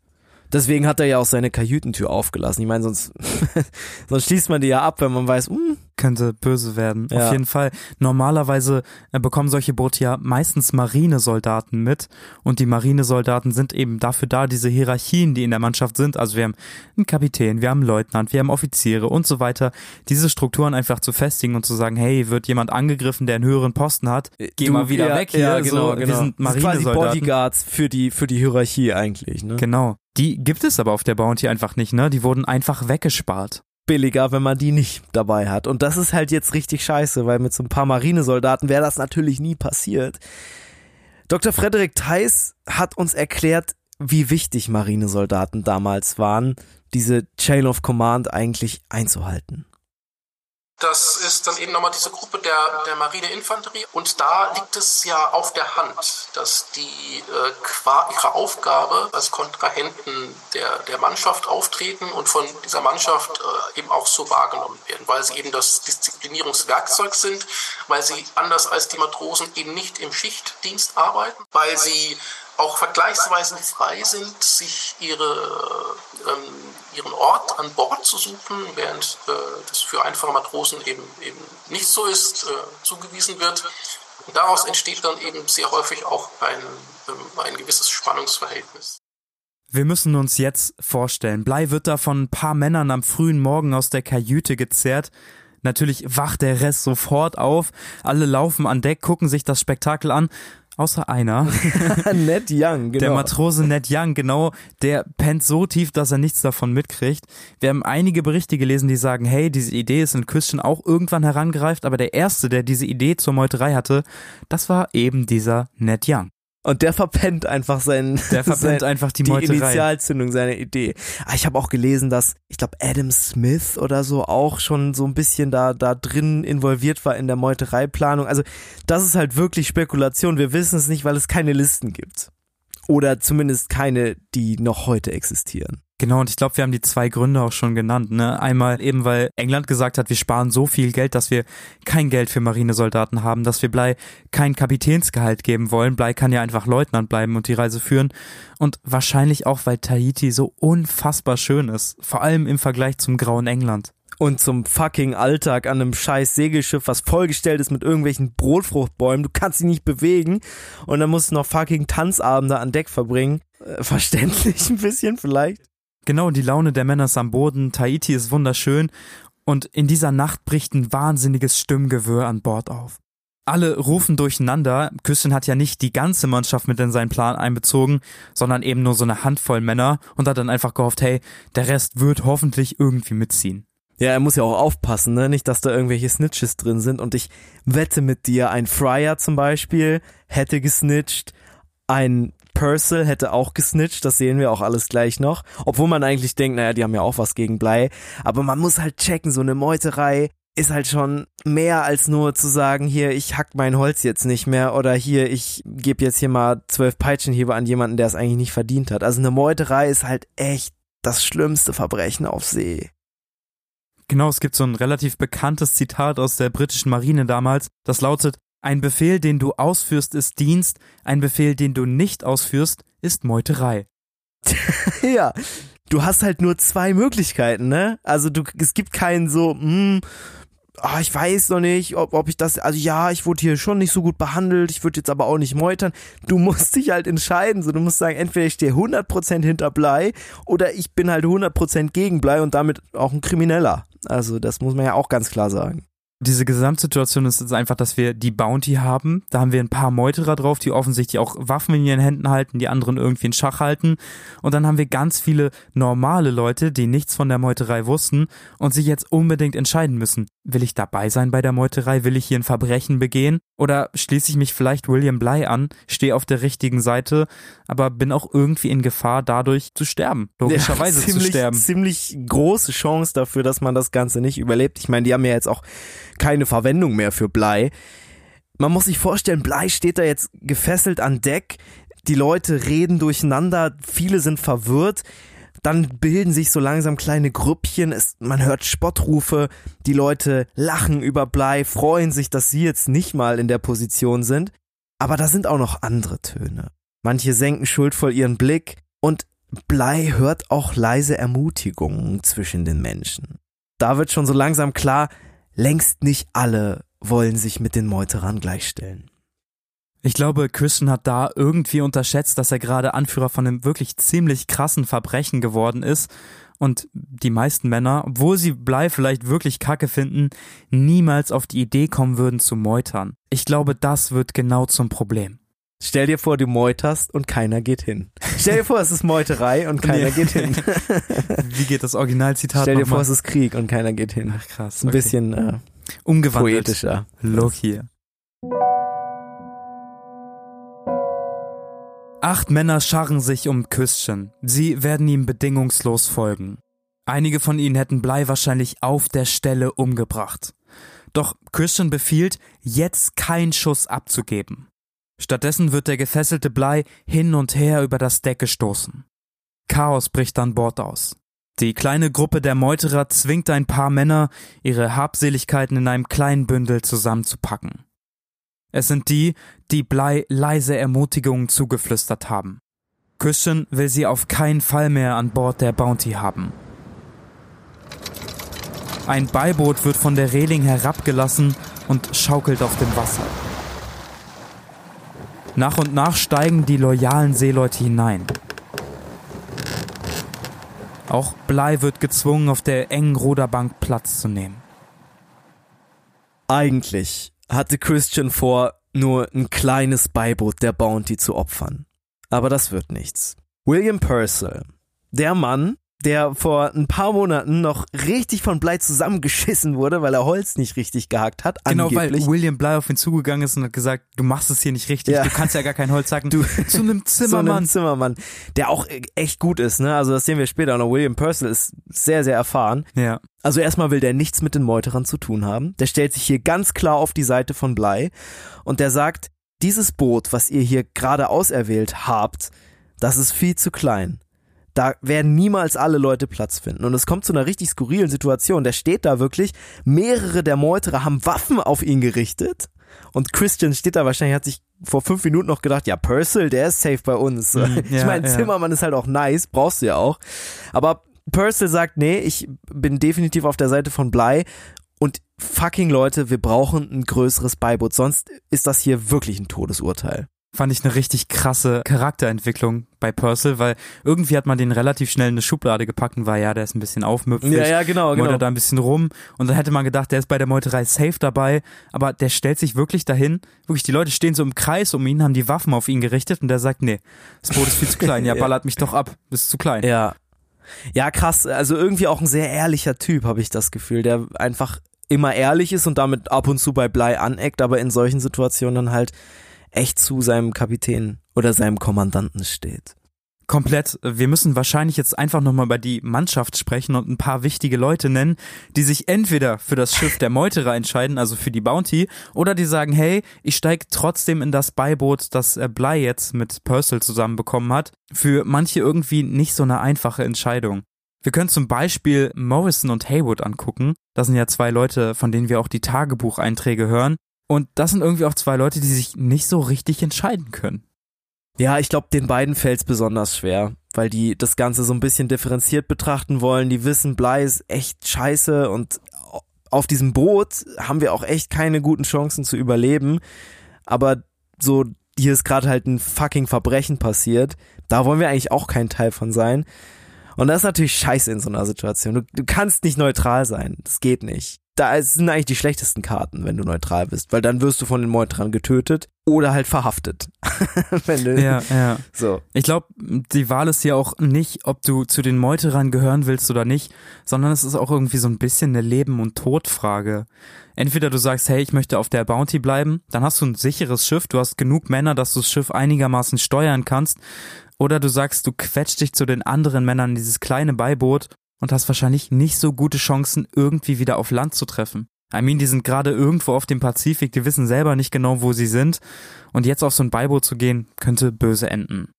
S2: Deswegen hat er ja auch seine Kajütentür aufgelassen. Ich meine, sonst, sonst schließt man die ja ab, wenn man weiß, hm,
S3: könnte böse werden.
S2: Ja.
S3: Auf jeden Fall. Normalerweise äh, bekommen solche Boote ja meistens Marinesoldaten mit und die Marinesoldaten sind eben dafür da, diese Hierarchien, die in der Mannschaft sind. Also wir haben einen Kapitän, wir haben einen Leutnant, wir haben Offiziere und so weiter. Diese Strukturen einfach zu festigen und zu sagen, hey, wird jemand angegriffen, der einen höheren Posten hat, geh
S2: du-
S3: mal wieder
S2: ja,
S3: weg hier.
S2: Ja, genau,
S3: so,
S2: genau.
S3: Wir sind
S2: Das ist quasi
S3: Marinesoldaten.
S2: Bodyguards für die, für die Hierarchie eigentlich, ne?
S3: Genau. Die gibt es aber auf der Bounty einfach nicht, ne? Die wurden einfach weggespart.
S2: Billiger, wenn man die nicht dabei hat. Und das ist halt jetzt richtig scheiße, weil mit so ein paar Marinesoldaten wäre das natürlich nie passiert. Dr. Frederik Theis hat uns erklärt, wie wichtig Marinesoldaten damals waren, diese Chain of Command eigentlich einzuhalten.
S6: Das ist dann eben nochmal diese Gruppe der, der Marineinfanterie. Und da liegt es ja auf der Hand, dass die äh, qua ihrer Aufgabe als Kontrahenten der, der Mannschaft auftreten und von dieser Mannschaft äh, eben auch so wahrgenommen werden, weil sie eben das Disziplinierungswerkzeug sind, weil sie anders als die Matrosen eben nicht im Schichtdienst arbeiten, weil sie auch vergleichsweise frei sind, sich ihre, ähm, ihren Ort an Bord zu suchen, während äh, das für einfache Matrosen eben, eben nicht so ist, äh, zugewiesen wird. Und daraus entsteht dann eben sehr häufig auch ein, ähm, ein gewisses Spannungsverhältnis.
S3: Wir müssen uns jetzt vorstellen, Blei wird da von ein paar Männern am frühen Morgen aus der Kajüte gezerrt. Natürlich wacht der Rest sofort auf. Alle laufen an Deck, gucken sich das Spektakel an. Außer einer.
S2: Ned Young, genau.
S3: Der Matrose Ned Young, genau, der pennt so tief, dass er nichts davon mitkriegt. Wir haben einige Berichte gelesen, die sagen, hey, diese Idee ist in Christian auch irgendwann herangereift, aber der Erste, der diese Idee zur Meuterei hatte, das war eben dieser Ned Young.
S2: Und der verpennt einfach seinen,
S3: der verpennt sein, einfach die,
S2: die
S3: Meuterei.
S2: Initialzündung seiner Idee. Aber ich habe auch gelesen, dass ich glaube Adam Smith oder so auch schon so ein bisschen da da drin involviert war in der Meutereiplanung. Also das ist halt wirklich Spekulation. Wir wissen es nicht, weil es keine Listen gibt oder zumindest keine, die noch heute existieren.
S3: Genau, und ich glaube, wir haben die zwei Gründe auch schon genannt. Ne? Einmal eben, weil England gesagt hat, wir sparen so viel Geld, dass wir kein Geld für Marinesoldaten haben, dass wir Blei kein Kapitänsgehalt geben wollen. Blei kann ja einfach Leutnant bleiben und die Reise führen. Und wahrscheinlich auch, weil Tahiti so unfassbar schön ist. Vor allem im Vergleich zum grauen England
S2: und zum fucking Alltag an einem scheiß Segelschiff, was vollgestellt ist mit irgendwelchen Brotfruchtbäumen. Du kannst dich nicht bewegen und dann musst du noch fucking Tanzabende an Deck verbringen. Äh, verständlich ein bisschen vielleicht.
S3: Genau, die Laune der Männer ist am Boden, Tahiti ist wunderschön und in dieser Nacht bricht ein wahnsinniges Stimmgewirr an Bord auf. Alle rufen durcheinander. Küsten hat ja nicht die ganze Mannschaft mit in seinen Plan einbezogen, sondern eben nur so eine Handvoll Männer und hat dann einfach gehofft, hey, der Rest wird hoffentlich irgendwie mitziehen.
S2: Ja, er muss ja auch aufpassen, ne? Nicht, dass da irgendwelche Snitches drin sind. Und ich wette mit dir, ein Fryer zum Beispiel hätte gesnitcht, ein Purcell hätte auch gesnitcht, das sehen wir auch alles gleich noch. Obwohl man eigentlich denkt, naja, die haben ja auch was gegen Blei. Aber man muss halt checken, so eine Meuterei ist halt schon mehr als nur zu sagen, hier, ich hack mein Holz jetzt nicht mehr oder hier, ich gebe jetzt hier mal zwölf Peitschenhiebe an jemanden, der es eigentlich nicht verdient hat. Also eine Meuterei ist halt echt das schlimmste Verbrechen auf See.
S3: Genau, es gibt so ein relativ bekanntes Zitat aus der britischen Marine damals, das lautet, ein Befehl, den du ausführst, ist Dienst, ein Befehl, den du nicht ausführst, ist Meuterei.
S2: ja, du hast halt nur zwei Möglichkeiten, ne? Also du, es gibt keinen so, hm, oh, ich weiß noch nicht, ob, ob ich das, also ja, ich wurde hier schon nicht so gut behandelt, ich würde jetzt aber auch nicht meutern. Du musst dich halt entscheiden, so du musst sagen, entweder ich stehe 100% hinter Blei oder ich bin halt 100% gegen Blei und damit auch ein Krimineller. Also das muss man ja auch ganz klar sagen
S3: diese Gesamtsituation ist jetzt einfach, dass wir die Bounty haben. Da haben wir ein paar Meuterer drauf, die offensichtlich auch Waffen in ihren Händen halten, die anderen irgendwie in Schach halten. Und dann haben wir ganz viele normale Leute, die nichts von der Meuterei wussten und sich jetzt unbedingt entscheiden müssen. Will ich dabei sein bei der Meuterei? Will ich hier ein Verbrechen begehen? Oder schließe ich mich vielleicht William Bly an, stehe auf der richtigen Seite, aber bin auch irgendwie in Gefahr, dadurch zu sterben. Logischerweise
S2: ja, ziemlich,
S3: zu sterben.
S2: Ziemlich große Chance dafür, dass man das Ganze nicht überlebt. Ich meine, die haben ja jetzt auch keine Verwendung mehr für Blei. Man muss sich vorstellen, Blei steht da jetzt gefesselt an Deck. Die Leute reden durcheinander, viele sind verwirrt. Dann bilden sich so langsam kleine Grüppchen, es, man hört Spottrufe, die Leute lachen über Blei, freuen sich, dass sie jetzt nicht mal in der Position sind. Aber da sind auch noch andere Töne. Manche senken schuldvoll ihren Blick und Blei hört auch leise Ermutigungen zwischen den Menschen. Da wird schon so langsam klar, längst nicht alle wollen sich mit den Meuterern gleichstellen.
S3: Ich glaube, Christian hat da irgendwie unterschätzt, dass er gerade Anführer von einem wirklich ziemlich krassen Verbrechen geworden ist und die meisten Männer, obwohl sie Blei vielleicht wirklich kacke finden, niemals auf die Idee kommen würden zu meutern. Ich glaube, das wird genau zum Problem.
S2: Stell dir vor, du meuterst und keiner geht hin. Stell dir vor, es ist Meuterei und keiner nee. geht hin.
S3: Wie geht das Originalzitat?
S2: Stell dir vor, es ist Krieg und keiner geht hin.
S3: Ach krass.
S2: Ein okay. bisschen äh,
S3: umgewandelt.
S2: Poetischer.
S3: Look hier. Acht Männer scharren sich um Christian. Sie werden ihm bedingungslos folgen. Einige von ihnen hätten Blei wahrscheinlich auf der Stelle umgebracht. Doch Christian befiehlt, jetzt keinen Schuss abzugeben. Stattdessen wird der gefesselte Blei hin und her über das Deck gestoßen. Chaos bricht an Bord aus. Die kleine Gruppe der Meuterer zwingt ein paar Männer, ihre Habseligkeiten in einem kleinen Bündel zusammenzupacken. Es sind die, die Blei leise Ermutigungen zugeflüstert haben. Christian will sie auf keinen Fall mehr an Bord der Bounty haben. Ein Beiboot wird von der Reling herabgelassen und schaukelt auf dem Wasser. Nach und nach steigen die loyalen Seeleute hinein. Auch Blei wird gezwungen, auf der engen Ruderbank Platz zu nehmen.
S2: Eigentlich hatte Christian vor, nur ein kleines Beiboot der Bounty zu opfern. Aber das wird nichts. William Purcell, der Mann, der vor ein paar Monaten noch richtig von Blei zusammengeschissen wurde, weil er Holz nicht richtig gehackt hat.
S3: Genau,
S2: angeblich.
S3: weil William Bly auf ihn zugegangen ist und hat gesagt, du machst es hier nicht richtig,
S2: Ja.
S3: du kannst ja gar kein Holz hacken.
S2: Du-
S3: zu einem Zimmermann.
S2: ein Zimmermann, der auch echt gut ist, ne? Also das sehen wir später noch. William Purcell ist sehr, sehr erfahren.
S3: ja.
S2: Also erstmal will der nichts mit den Meuterern zu tun haben. Der stellt sich hier ganz klar auf die Seite von Blei und der sagt, dieses Boot, was ihr hier gerade auserwählt habt, das ist viel zu klein. Da werden niemals alle Leute Platz finden. Und es kommt zu einer richtig skurrilen Situation. Der steht da wirklich, mehrere der Meuterer haben Waffen auf ihn gerichtet. Und Christian steht da wahrscheinlich, hat sich vor fünf Minuten noch gedacht, ja, Purcell, der ist safe bei uns.
S3: Mhm,
S2: ich
S3: ja,
S2: meine,
S3: ja.
S2: Zimmermann ist halt auch nice, brauchst du ja auch. Aber Purcell sagt, nee, ich bin definitiv auf der Seite von Blei und fucking Leute, wir brauchen ein größeres Beiboot, sonst ist das hier wirklich ein Todesurteil.
S3: Fand ich eine richtig krasse Charakterentwicklung bei Purcell, weil irgendwie hat man den relativ schnell in eine Schublade gepackt und war, ja, der ist ein bisschen aufmüpfig.
S2: genau,
S3: Meutert da ein bisschen rum und dann hätte man gedacht, der ist bei der Meuterei safe dabei, aber der stellt sich wirklich dahin, wirklich die Leute stehen so im Kreis um ihn, haben die Waffen auf ihn gerichtet und der sagt, nee, das Boot ist viel zu klein, ja,
S2: Ja.
S3: ballert mich doch ab, ist zu klein.
S2: Ja. Ja, krass, also irgendwie auch ein sehr ehrlicher Typ, habe ich das Gefühl, der einfach immer ehrlich ist und damit ab und zu bei Blei aneckt, aber in solchen Situationen dann halt echt zu seinem Kapitän oder seinem Kommandanten steht.
S3: Komplett. Wir müssen wahrscheinlich jetzt einfach nochmal über die Mannschaft sprechen und ein paar wichtige Leute nennen, die sich entweder für das Schiff der Meuterer entscheiden, also für die Bounty, oder die sagen, hey, ich steig trotzdem in das Beiboot, das äh, Bly jetzt mit Purcell zusammenbekommen hat. Für manche irgendwie nicht so eine einfache Entscheidung. Wir können zum Beispiel Morrison und Haywood angucken. Das sind ja zwei Leute, von denen wir auch die Tagebucheinträge hören. Und das sind irgendwie auch zwei Leute, die sich nicht so richtig entscheiden können.
S2: Ja, ich glaube, den beiden fällt's besonders schwer, weil die das Ganze so ein bisschen differenziert betrachten wollen. Die wissen, Blei ist echt scheiße und auf diesem Boot haben wir auch echt keine guten Chancen zu überleben. Aber so, hier ist gerade halt ein fucking Verbrechen passiert. Da wollen wir eigentlich auch kein Teil von sein. Und das ist natürlich scheiße in so einer Situation. Du, du kannst nicht neutral sein. Das geht nicht. Da sind eigentlich die schlechtesten Karten, wenn du neutral bist, weil dann wirst du von den Meuterern getötet oder halt verhaftet. wenn du,
S3: Ja, ja.
S2: so.
S3: Ich glaube, die Wahl ist ja auch nicht, ob du zu den Meuterern gehören willst oder nicht, sondern es ist auch irgendwie so ein bisschen eine Leben- und Todfrage. Entweder du sagst, hey, ich möchte auf der Bounty bleiben, dann hast du ein sicheres Schiff, du hast genug Männer, dass du das Schiff einigermaßen steuern kannst, oder du sagst, du quetscht dich zu den anderen Männern in dieses kleine Beiboot und hast wahrscheinlich nicht so gute Chancen, irgendwie wieder auf Land zu treffen. I mean, die sind gerade irgendwo auf dem Pazifik, die wissen selber nicht genau, wo sie sind. Und jetzt auf so ein Beiboot zu gehen, könnte böse enden.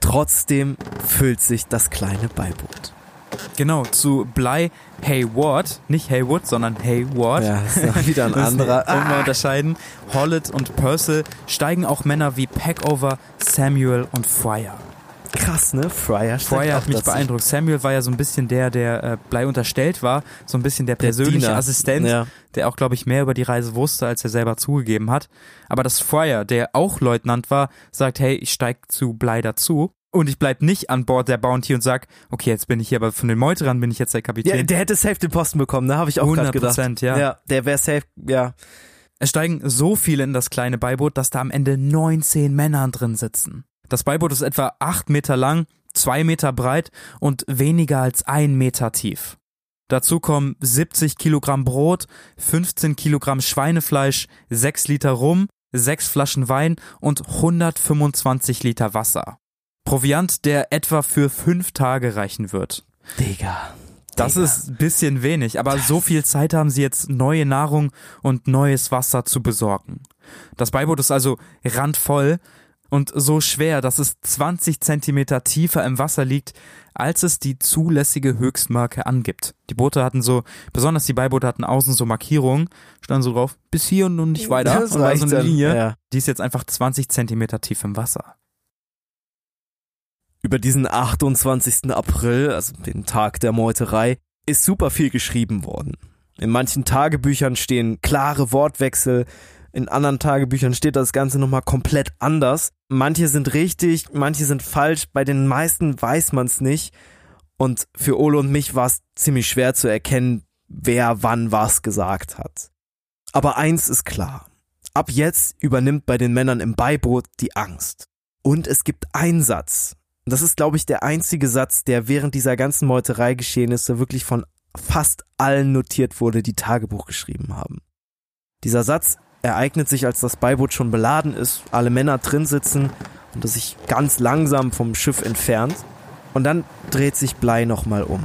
S2: Trotzdem füllt sich das kleine Beiboot.
S3: Genau, zu Bly Hayward, nicht Haywood, sondern Hayward.
S2: Ja, das ist noch wieder ein anderer.
S3: immer
S2: Ah,
S3: unterscheiden. Hollett und Purcell steigen auch Männer wie Peckover, Samuel und Fryer.
S2: krass, ne? Fryer steigt
S3: Fryer hat mich beeindruckt. Samuel war ja so ein bisschen der, der äh, Bly unterstellt war, so ein bisschen der
S2: Der
S3: persönliche
S2: Diener.
S3: Assistent,
S2: Ja.
S3: der auch, glaube ich, mehr über die Reise wusste, als er selber zugegeben hat. Aber das Fryer, der auch Leutnant war, sagt, hey, ich steig zu Bly dazu. Und ich bleib nicht an Bord der Bounty und sag, okay, jetzt bin ich hier, aber von den Meuterern bin ich jetzt der Kapitän.
S2: Ja, der hätte safe den Posten bekommen, ne? Habe ich auch gerade gedacht.
S3: 100%, ja.
S2: Ja, der wäre safe, ja.
S3: Es steigen so viele in das kleine Beiboot, dass da am Ende 19 Männer drin sitzen. Das Beiboot ist etwa 8 Meter lang, 2 Meter breit und weniger als 1 Meter tief. Dazu kommen 70 Kilogramm Brot, 15 Kilogramm Schweinefleisch, 6 Liter Rum, 6 Flaschen Wein und 125 Liter Wasser. Proviant, der etwa für 5 Tage reichen wird.
S2: Digga.
S3: Das
S2: Digga.
S3: ist ein bisschen wenig, aber so viel Zeit haben sie jetzt, neue Nahrung und neues Wasser zu besorgen. Das Beiboot ist also randvoll und so schwer, dass es 20 Zentimeter tiefer im Wasser liegt, als es die zulässige Höchstmarke angibt. Die Boote hatten so, besonders die Beiboote hatten außen so Markierungen, standen so drauf, bis hier und nun nicht weiter.
S2: Das
S3: und war so eine
S2: dann,
S3: Linie.
S2: ja.
S3: Die ist jetzt einfach 20 Zentimeter tief im Wasser.
S2: Über diesen 28. April, also den Tag der Meuterei, ist super viel geschrieben worden. In manchen Tagebüchern stehen klare Wortwechsel, in anderen Tagebüchern steht das Ganze nochmal komplett anders. Manche sind richtig, manche sind falsch, bei den meisten weiß man es nicht. Und für Ole und mich war es ziemlich schwer zu erkennen, wer wann was gesagt hat. Aber eins ist klar. Ab jetzt übernimmt bei den Männern im Beiboot die Angst. Und es gibt einen Satz. Das ist, glaube ich, der einzige Satz, der während dieser ganzen Meuterei-Geschehnisse wirklich von fast allen notiert wurde, die Tagebuch geschrieben haben. Dieser Satz ereignet sich, als das Beiboot schon beladen ist, alle Männer drin sitzen und es sich ganz langsam vom Schiff entfernt. Und dann dreht sich Blei nochmal um.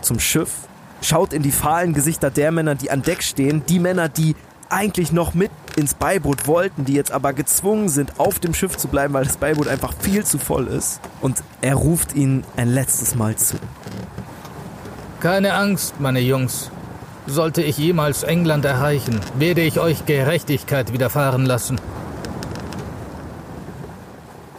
S2: Zum Schiff, schaut in die fahlen Gesichter der Männer, die an Deck stehen, die Männer, die eigentlich noch mit ins Beiboot wollten, die jetzt aber gezwungen sind, auf dem Schiff zu bleiben, weil das Beiboot einfach viel zu voll ist. Und er ruft ihnen ein letztes Mal zu.
S1: Keine Angst, meine Jungs. Sollte ich jemals England erreichen, werde ich euch Gerechtigkeit widerfahren lassen.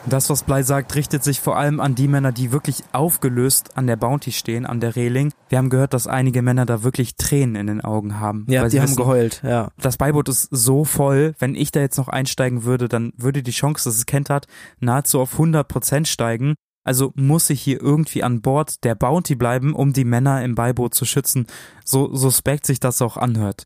S3: Das, was Blei sagt, richtet sich vor allem an die Männer, die wirklich aufgelöst an der Bounty stehen, an der Reling. Wir haben gehört, dass einige Männer da wirklich Tränen in den Augen haben.
S2: Ja, die haben wissen, geheult, ja.
S3: Das Beiboot ist so voll, wenn ich da jetzt noch einsteigen würde, dann würde die Chance, dass es kennt hat, nahezu auf 100 Prozent steigen. Also muss ich hier irgendwie an Bord der Bounty bleiben, um die Männer im Beiboot zu schützen, so suspekt sich das auch anhört.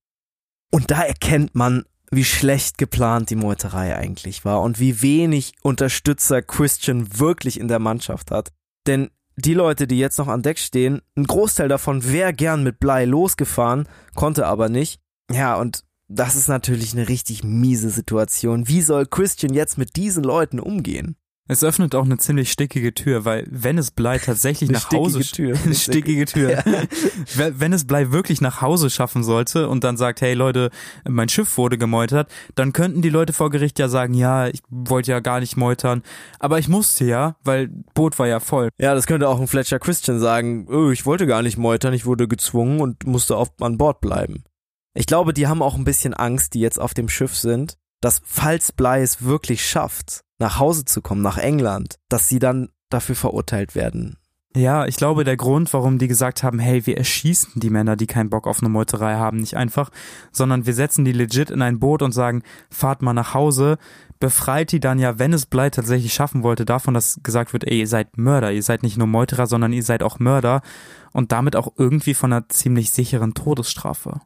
S2: Und da erkennt man, wie schlecht geplant die Meuterei eigentlich war und wie wenig Unterstützer Christian wirklich in der Mannschaft hat. Denn die Leute, die jetzt noch an Deck stehen, ein Großteil davon wäre gern mit Blei losgefahren, konnte aber nicht. Ja, und das ist natürlich eine richtig miese Situation. Wie soll Christian jetzt mit diesen Leuten umgehen?
S3: Es öffnet auch eine ziemlich stickige Tür, weil wenn es Blei tatsächlich
S2: eine
S3: nach Hause
S2: Tür.
S3: eine stickige Tür. Ja. Wenn es Blei wirklich nach Hause schaffen sollte und dann sagt, hey Leute, mein Schiff wurde gemeutert, dann könnten die Leute vor Gericht ja sagen, ja, ich wollte ja gar nicht meutern, aber ich musste ja, weil Boot war ja voll.
S2: Ja, das könnte auch ein Fletcher Christian sagen, oh, ich wollte gar nicht meutern, ich wurde gezwungen und musste auf, an Bord bleiben. Ich glaube, die haben auch ein bisschen Angst, die jetzt auf dem Schiff sind, dass falls Blei es wirklich schafft, nach Hause zu kommen, nach England, dass sie dann dafür verurteilt werden.
S3: Ja, ich glaube, der Grund, warum die gesagt haben, hey, wir erschießen die Männer, die keinen Bock auf eine Meuterei haben, nicht einfach, sondern wir setzen die legit in ein Boot und sagen, fahrt mal nach Hause, befreit die dann ja, wenn es Blei tatsächlich schaffen wollte, davon, dass gesagt wird, ey, ihr seid Mörder, ihr seid nicht nur Meuterer, sondern ihr seid auch Mörder und damit auch irgendwie von einer ziemlich sicheren Todesstrafe.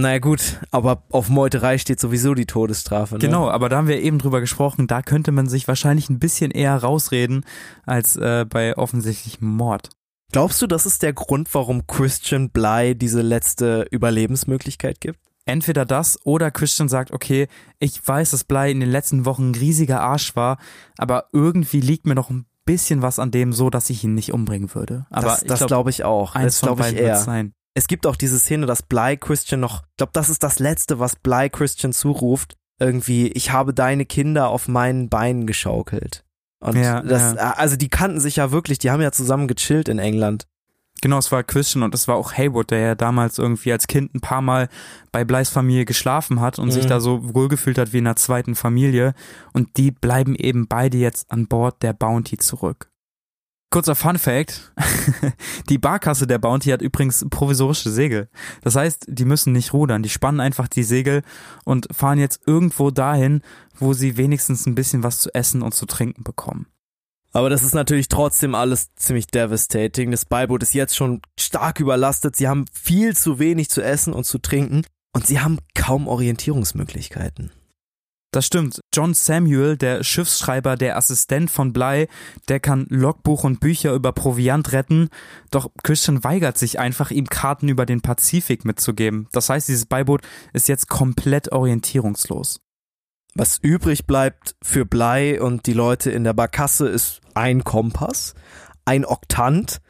S2: Na gut, aber auf Meuterei steht sowieso die Todesstrafe. Ne?
S3: Genau, aber da haben wir eben drüber gesprochen, da könnte man sich wahrscheinlich ein bisschen eher rausreden als äh, bei offensichtlichem Mord.
S2: Glaubst du, das ist der Grund, warum Christian Bly diese letzte Überlebensmöglichkeit gibt?
S3: Entweder das oder Christian sagt, okay, ich weiß, dass Bly in den letzten Wochen ein riesiger Arsch war, aber irgendwie liegt mir noch ein bisschen was an dem so, dass ich ihn nicht umbringen würde. Aber
S2: das, das glaube glaub ich auch.
S3: Eins das glaube ich eher. Sein.
S2: Es gibt auch diese Szene, dass Bly Christian noch, ich glaube, das ist das Letzte, was Bly Christian zuruft. Irgendwie, ich habe deine Kinder auf meinen Beinen geschaukelt. Und ja, das, ja. also die kannten sich ja wirklich, die haben ja zusammen gechillt in England.
S3: Genau, es war Christian und es war auch Haywood, der ja damals irgendwie als Kind ein paar Mal bei Bleis Familie geschlafen hat und mhm. sich da so wohlgefühlt hat wie in einer zweiten Familie. Und die bleiben eben beide jetzt an Bord der Bounty zurück. Kurzer Fun Fact. die Barkasse der Bounty hat übrigens provisorische Segel. Das heißt, die müssen nicht rudern. Die spannen einfach die Segel und fahren jetzt irgendwo dahin, wo sie wenigstens ein bisschen was zu essen und zu trinken bekommen.
S2: Aber das ist natürlich trotzdem alles ziemlich devastating. Das Beiboot ist jetzt schon stark überlastet. Sie haben viel zu wenig zu essen und zu trinken und sie haben kaum Orientierungsmöglichkeiten.
S3: Das stimmt. John Samuel, der Schiffsschreiber, der Assistent von Bly, der kann Logbuch und Bücher über Proviant retten, doch Christian weigert sich einfach, ihm Karten über den Pazifik mitzugeben. Das heißt, dieses Beiboot ist jetzt komplett orientierungslos.
S2: Was übrig bleibt für Bly und die Leute in der Barkasse ist ein Kompass, ein Oktant,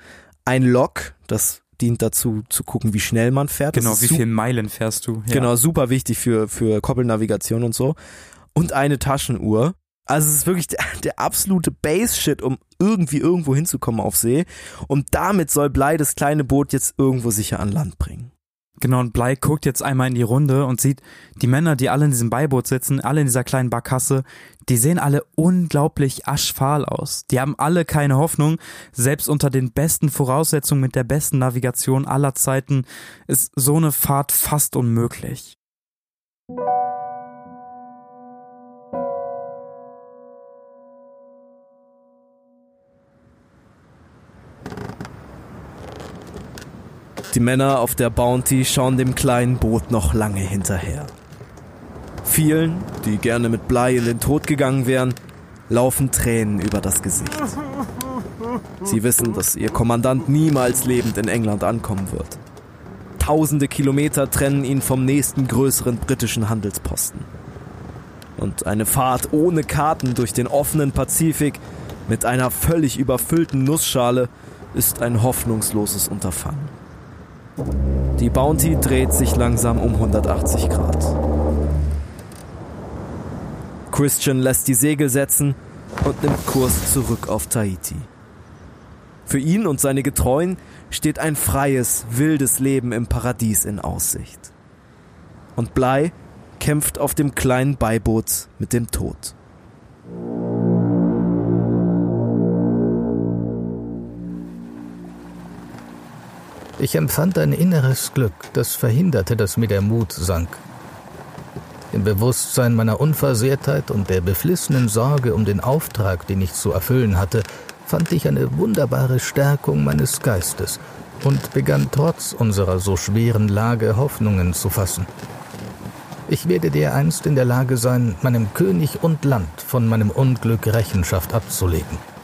S2: ein Log, das dient dazu zu gucken, wie schnell man fährt.
S3: Genau, wie viele Meilen fährst du?
S2: Ja. Genau, super wichtig für, für Koppelnavigation und so und eine Taschenuhr. Also es ist wirklich der, der absolute Base-Shit, um irgendwie irgendwo hinzukommen auf See. Und damit soll Blei das kleine Boot jetzt irgendwo sicher an Land bringen.
S3: Genau, und Blei guckt jetzt einmal in die Runde und sieht, die Männer, die alle in diesem Beiboot sitzen, alle in dieser kleinen Barkasse, die sehen alle unglaublich aschfahl aus. Die haben alle keine Hoffnung. Selbst unter den besten Voraussetzungen mit der besten Navigation aller Zeiten ist so eine Fahrt fast unmöglich.
S2: Die Männer auf der Bounty schauen dem kleinen Boot noch lange hinterher. Vielen, die gerne mit Blei in den Tod gegangen wären, laufen Tränen über das Gesicht. Sie wissen, dass ihr Kommandant niemals lebend in England ankommen wird. Tausende Kilometer trennen ihn vom nächsten größeren britischen Handelsposten. Und eine Fahrt ohne Karten durch den offenen Pazifik mit einer völlig überfüllten Nussschale ist ein hoffnungsloses Unterfangen. Die Bounty dreht sich langsam um 180 Grad. Christian lässt die Segel setzen und nimmt Kurs zurück auf Tahiti. Für ihn und seine Getreuen steht ein freies, wildes Leben im Paradies in Aussicht. Und Blei kämpft auf dem kleinen Beiboot mit dem Tod.
S1: Ich empfand ein inneres Glück, das verhinderte, dass mir der Mut sank. Im Bewusstsein meiner Unversehrtheit und der beflissenen Sorge um den Auftrag, den ich zu erfüllen hatte, fand ich eine wunderbare Stärkung meines Geistes und begann trotz unserer so schweren Lage Hoffnungen zu fassen. Ich werde dereinst in der Lage sein, meinem König und Land von meinem Unglück Rechenschaft abzulegen.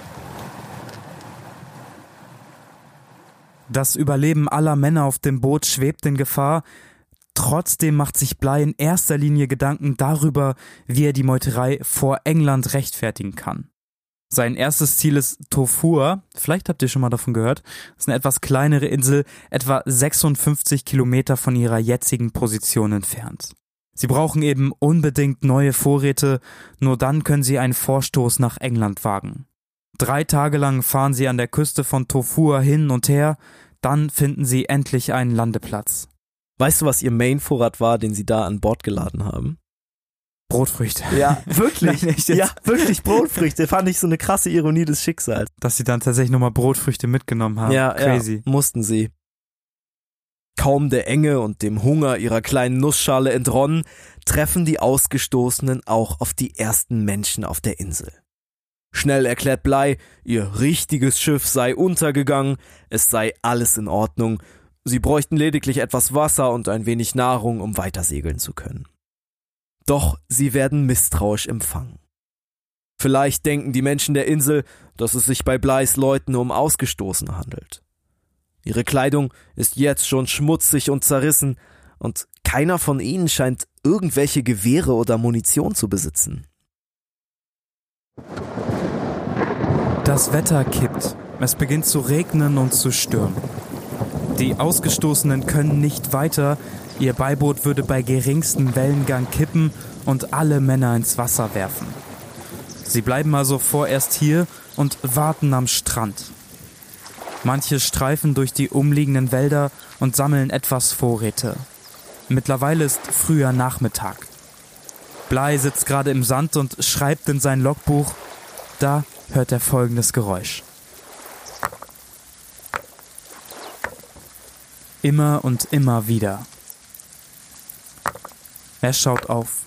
S3: Das Überleben aller Männer auf dem Boot schwebt in Gefahr. Trotzdem macht sich Blei in erster Linie Gedanken darüber, wie er die Meuterei vor England rechtfertigen kann. Sein erstes Ziel ist Tofua. Vielleicht habt ihr schon mal davon gehört. Das ist eine etwas kleinere Insel, etwa 56 Kilometer von ihrer jetzigen Position entfernt. Sie brauchen eben unbedingt neue Vorräte, nur dann können sie einen Vorstoß nach England wagen. Drei Tage lang fahren sie an der Küste von Tofua hin und her, dann finden sie endlich einen Landeplatz.
S2: Weißt du, was ihr Main-Vorrat war, den sie da an Bord geladen haben?
S3: Brotfrüchte.
S2: Ja, wirklich.
S3: Nein,
S2: ja, wirklich Brotfrüchte. Fand ich so eine krasse Ironie des Schicksals.
S3: Dass sie dann tatsächlich nochmal Brotfrüchte mitgenommen haben.
S2: Ja,
S3: Crazy.
S2: ja, mussten sie. Kaum der Enge und dem Hunger ihrer kleinen Nussschale entronnen, treffen die Ausgestoßenen auch auf die ersten Menschen auf der Insel. Schnell erklärt Blei, ihr richtiges Schiff sei untergegangen, es sei alles in Ordnung, sie bräuchten lediglich etwas Wasser und ein wenig Nahrung, um weitersegeln zu können. Doch sie werden misstrauisch empfangen. Vielleicht denken die Menschen der Insel, dass es sich bei Bleis Leuten um Ausgestoßene handelt. Ihre Kleidung ist jetzt schon schmutzig und zerrissen, und keiner von ihnen scheint irgendwelche Gewehre oder Munition zu besitzen.
S3: Das Wetter kippt. Es beginnt zu regnen und zu stürmen. Die Ausgestoßenen können nicht weiter. Ihr Beiboot würde bei geringstem Wellengang kippen und alle Männer ins Wasser werfen. Sie bleiben also vorerst hier und warten am Strand. Manche streifen durch die umliegenden Wälder und sammeln etwas Vorräte. Mittlerweile ist früher Nachmittag. Blei sitzt gerade im Sand und schreibt in sein Logbuch. Da hört er folgendes Geräusch. Immer und immer wieder. Er schaut auf.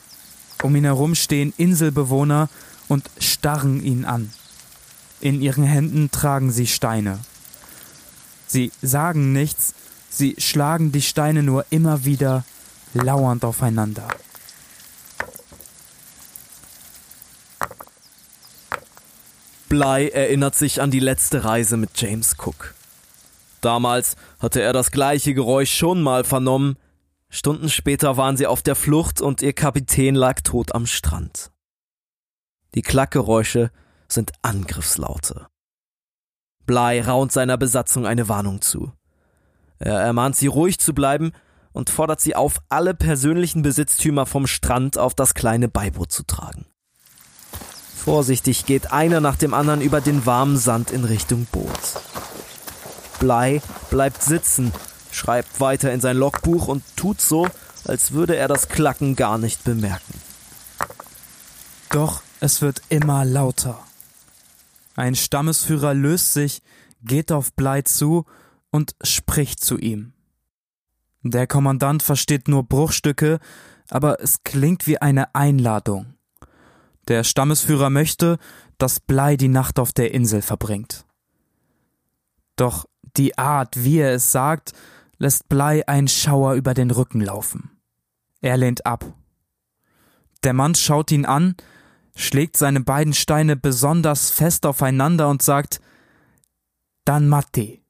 S3: Um ihn herum stehen Inselbewohner und starren ihn an. In ihren Händen tragen sie Steine. Sie sagen nichts, sie schlagen die Steine nur immer wieder lauernd aufeinander.
S2: Blei erinnert sich an die letzte Reise mit James Cook. Damals hatte er das gleiche Geräusch schon mal vernommen. Stunden später waren sie auf der Flucht und ihr Kapitän lag tot am Strand. Die Klackgeräusche sind Angriffslaute. Blei raunt seiner Besatzung eine Warnung zu. Er ermahnt sie ruhig zu bleiben und fordert sie auf, alle persönlichen Besitztümer vom Strand auf das kleine Beiboot zu tragen. Vorsichtig geht einer nach dem anderen über den warmen Sand in Richtung Boot. Blei bleibt sitzen, schreibt weiter in sein Logbuch und tut so, als würde er das Klacken gar nicht bemerken.
S3: Doch es wird immer lauter. Ein Stammesführer löst sich, geht auf Blei zu und spricht zu ihm. Der Kommandant versteht nur Bruchstücke, aber es klingt wie eine Einladung. Der Stammesführer möchte, dass Blei die Nacht auf der Insel verbringt. Doch die Art, wie er es sagt, lässt Blei einen Schauer über den Rücken laufen. Er lehnt ab. Der Mann schaut ihn an, schlägt seine beiden Steine besonders fest aufeinander und sagt Dan Matti.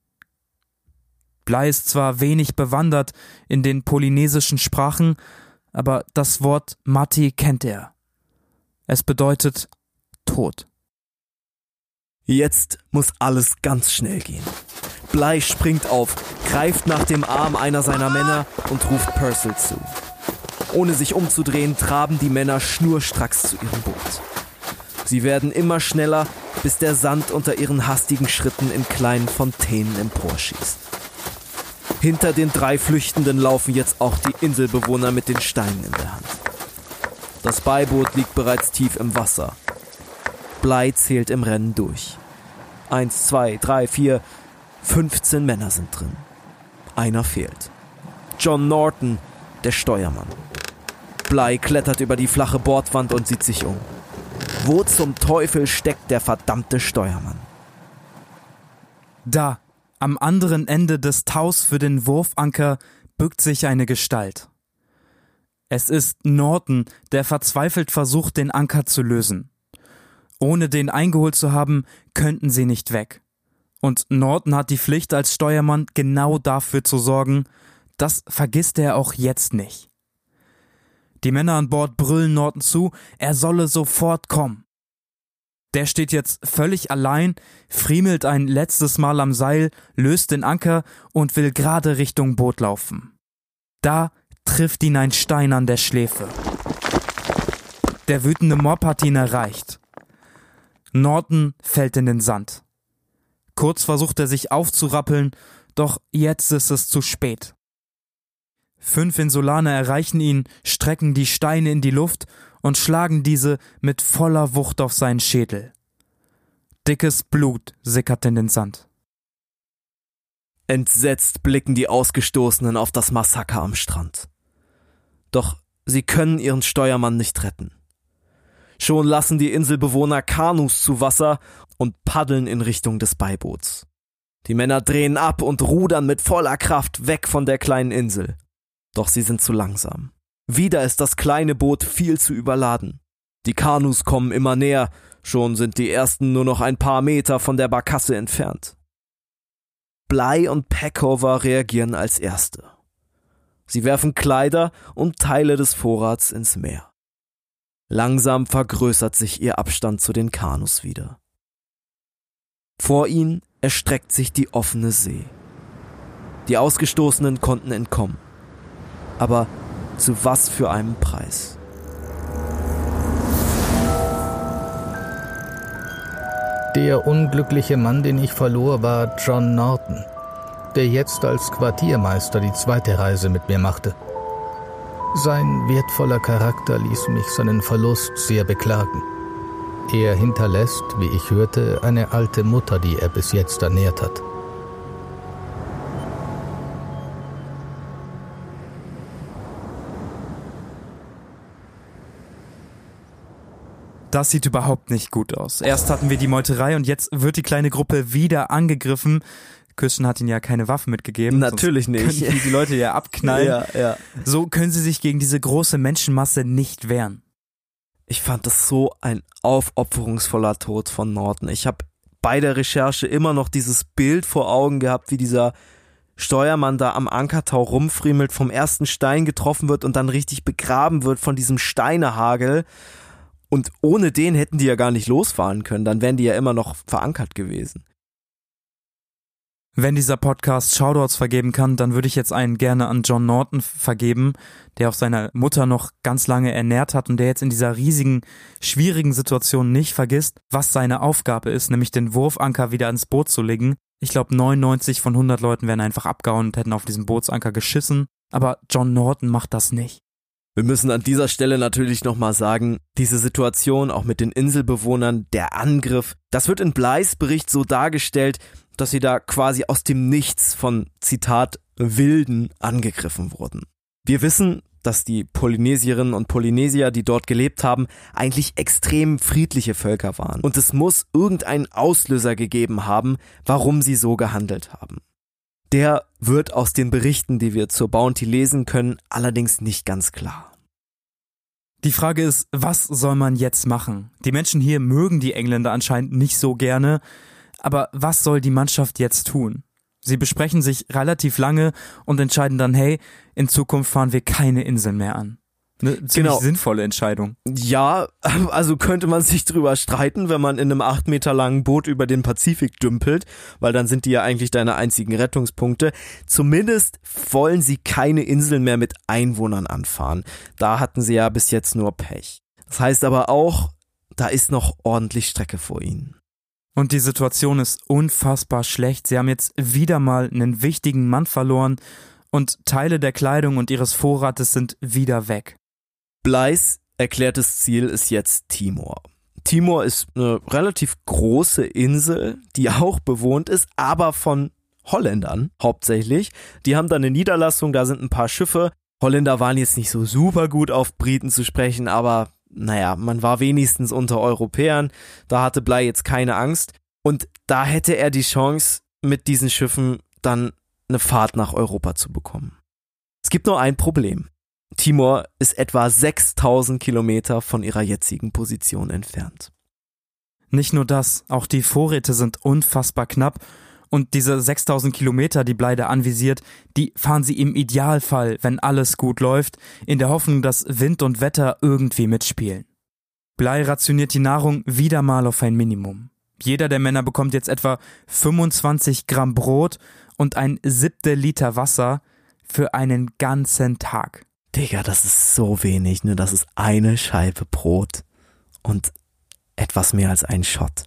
S3: Blei ist zwar wenig bewandert in den polynesischen Sprachen, aber das Wort Matti kennt er. Es bedeutet Tod.
S2: Jetzt muss alles ganz schnell gehen. Blei springt auf, greift nach dem Arm einer seiner Männer und ruft Purcell zu. Ohne sich umzudrehen, traben die Männer schnurstracks zu ihrem Boot. Sie werden immer schneller, bis der Sand unter ihren hastigen Schritten in kleinen Fontänen emporschießt. Hinter den drei Flüchtenden laufen jetzt auch die Inselbewohner mit den Steinen in der Hand. Das Beiboot liegt bereits tief im Wasser. Blei zählt im Rennen durch. Eins, zwei, drei, vier, 15 Männer sind drin. Einer fehlt. John Norton, der Steuermann. Blei klettert über die flache Bordwand und sieht sich um. Wo zum Teufel steckt der verdammte Steuermann?
S3: Da, am anderen Ende des Taus für den Wurfanker, bückt sich eine Gestalt. Es ist Norton, der verzweifelt versucht, den Anker zu lösen. Ohne den eingeholt zu haben, könnten sie nicht weg. Und Norton hat die Pflicht als Steuermann genau dafür zu sorgen, das vergisst er auch jetzt nicht. Die Männer an Bord brüllen Norton zu, er solle sofort kommen. Der steht jetzt völlig allein, friemelt ein letztes Mal am Seil, löst den Anker und will gerade Richtung Boot laufen. Da trifft ihn ein Stein an der Schläfe. Der wütende Mob hat ihn erreicht. Norton fällt in den Sand. Kurz versucht er sich aufzurappeln, doch jetzt ist es zu spät. Fünf Insulaner erreichen ihn, strecken die Steine in die Luft und schlagen diese mit voller Wucht auf seinen Schädel. Dickes Blut sickert in den Sand.
S2: Entsetzt blicken die Ausgestoßenen auf das Massaker am Strand. Doch sie können ihren Steuermann nicht retten. Schon lassen die Inselbewohner Kanus zu Wasser und paddeln in Richtung des Beiboots. Die Männer drehen ab und rudern mit voller Kraft weg von der kleinen Insel. Doch sie sind zu langsam. Wieder ist das kleine Boot viel zu überladen. Die Kanus kommen immer näher, schon sind die ersten nur noch ein paar Meter von der Barkasse entfernt. Blei und Peckover reagieren als Erste. Sie werfen Kleider und Teile des Vorrats ins Meer. Langsam vergrößert sich ihr Abstand zu den Kanus wieder. Vor ihnen erstreckt sich die offene See. Die Ausgestoßenen konnten entkommen. Aber zu was für einem Preis?
S1: Der unglückliche Mann, den ich verlor, war John Norton, der jetzt als Quartiermeister die zweite Reise mit mir machte. Sein wertvoller Charakter ließ mich seinen Verlust sehr beklagen. Er hinterlässt, wie ich hörte, eine alte Mutter, die er bis jetzt ernährt hat.
S3: Das sieht überhaupt nicht gut aus. Erst hatten wir die Meuterei und jetzt wird die kleine Gruppe wieder angegriffen. Christian hat ihnen ja keine Waffen mitgegeben.
S2: Natürlich nicht.
S3: Können die, die Leute ja abknallen.
S2: Ja, ja.
S3: So können sie sich gegen diese große Menschenmasse nicht wehren.
S2: Ich fand das so ein aufopferungsvoller Tod von Norton. Ich habe bei der Recherche immer noch dieses Bild vor Augen gehabt, wie dieser Steuermann da am Ankertau rumfriemelt, vom ersten Stein getroffen wird und dann richtig begraben wird von diesem Steinehagel. Und ohne den hätten die ja gar nicht losfahren können, dann wären die ja immer noch verankert gewesen.
S3: Wenn dieser Podcast Shoutouts vergeben kann, dann würde ich jetzt einen gerne an John Norton vergeben, der auch seine Mutter noch ganz lange ernährt hat und der jetzt in dieser riesigen, schwierigen Situation nicht vergisst, was seine Aufgabe ist, nämlich den Wurfanker wieder ins Boot zu legen. Ich glaube, 99 von 100 Leuten wären einfach abgehauen und hätten auf diesen Bootsanker geschissen, aber John Norton macht das nicht.
S2: Wir müssen an dieser Stelle natürlich nochmal sagen, diese Situation auch mit den Inselbewohnern, der Angriff, das wird in Bleis Bericht so dargestellt, dass sie da quasi aus dem Nichts von, Zitat, Wilden angegriffen wurden. Wir wissen, dass die Polynesierinnen und Polynesier, die dort gelebt haben, eigentlich extrem friedliche Völker waren. Und es muss irgendeinen Auslöser gegeben haben, warum sie so gehandelt haben. Der wird aus den Berichten, die wir zur Bounty lesen können, allerdings nicht ganz klar.
S3: Die Frage ist, was soll man jetzt machen? Die Menschen hier mögen die Engländer anscheinend nicht so gerne, aber was soll die Mannschaft jetzt tun? Sie besprechen sich relativ lange und entscheiden dann, hey, in Zukunft fahren wir keine Inseln mehr an. Eine ziemlich genau. sinnvolle Entscheidung.
S2: Ja, also könnte man sich drüber streiten, wenn man in einem acht Meter langen Boot über den Pazifik dümpelt, weil dann sind die ja eigentlich deine einzigen Rettungspunkte. Zumindest wollen sie keine Inseln mehr mit Einwohnern anfahren. Da hatten sie ja bis jetzt nur Pech. Das heißt aber auch, da ist noch ordentlich Strecke vor ihnen.
S3: Und die Situation ist unfassbar schlecht. Sie haben jetzt wieder mal einen wichtigen Mann verloren und Teile der Kleidung und ihres Vorrates sind wieder weg.
S2: Bleis erklärtes Ziel ist jetzt Timor. Timor ist eine relativ große Insel, die auch bewohnt ist, aber von Holländern hauptsächlich. Die haben da eine Niederlassung, da sind ein paar Schiffe. Holländer waren jetzt nicht so super gut auf Briten zu sprechen, aber naja, man war wenigstens unter Europäern. Da hatte Blei jetzt keine Angst. Und da hätte er die Chance, mit diesen Schiffen dann eine Fahrt nach Europa zu bekommen. Es gibt nur ein Problem. Timor ist etwa 6000 Kilometer von ihrer jetzigen Position entfernt.
S3: Nicht nur das, auch die Vorräte sind unfassbar knapp und diese 6000 Kilometer, die Bleider anvisiert, die fahren sie im Idealfall, wenn alles gut läuft, in der Hoffnung, dass Wind und Wetter irgendwie mitspielen. Blei rationiert die Nahrung wieder mal auf ein Minimum. Jeder der Männer bekommt jetzt etwa 25 Gramm Brot und ein siebte Liter Wasser für einen ganzen Tag.
S2: Digga, das ist so wenig, ne? Das ist eine Scheibe Brot und etwas mehr als ein Shot.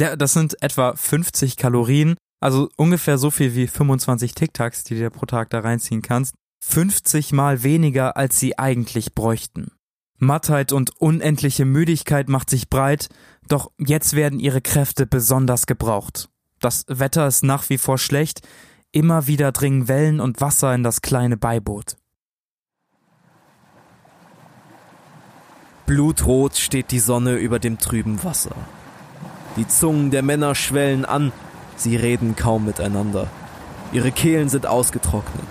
S3: Ja, das sind etwa 50 Kalorien, also ungefähr so viel wie 25 Tic-Tacs, die du dir pro Tag da reinziehen kannst. 50 mal weniger, als sie eigentlich bräuchten. Mattheit und unendliche Müdigkeit macht sich breit, doch jetzt werden ihre Kräfte besonders gebraucht. Das Wetter ist nach wie vor schlecht, immer wieder dringen Wellen und Wasser in das kleine Beiboot.
S2: Blutrot steht die Sonne über dem trüben Wasser. Die Zungen der Männer schwellen an, sie reden kaum miteinander. Ihre Kehlen sind ausgetrocknet.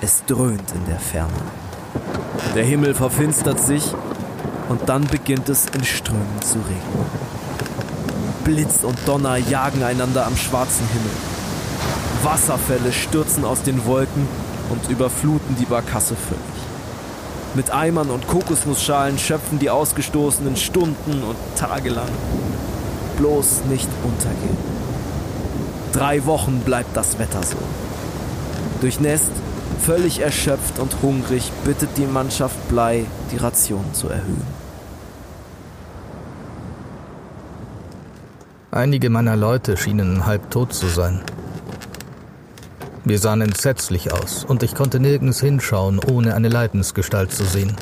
S2: Es dröhnt in der Ferne. Der Himmel verfinstert sich und dann beginnt es in Strömen zu regnen. Blitz und Donner jagen einander am schwarzen Himmel. Wasserfälle stürzen aus den Wolken und überfluten die Barkasse völlig. Mit Eimern und Kokosnussschalen schöpfen die Ausgestoßenen Stunden und Tage lang. Bloß nicht untergehen. Drei Wochen bleibt das Wetter so. Durchnässt, völlig erschöpft und hungrig bittet die Mannschaft Blei, die Rationen zu erhöhen.
S1: Einige meiner Leute schienen halb tot zu sein. Wir sahen entsetzlich aus, und ich konnte nirgends hinschauen, ohne eine Leidensgestalt zu sehen.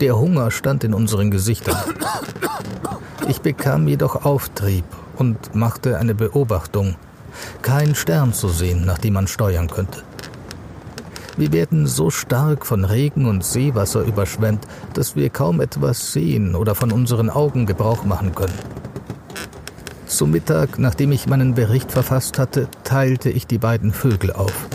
S1: Der Hunger stand in unseren Gesichtern. Ich bekam jedoch Auftrieb und machte eine Beobachtung. Kein Stern zu sehen, nach dem man steuern könnte. Wir werden so stark von Regen und Seewasser überschwemmt, dass wir kaum etwas sehen oder von unseren Augen Gebrauch machen können. Zum Mittag, nachdem ich meinen Bericht verfasst hatte, teilte ich die beiden Vögel auf.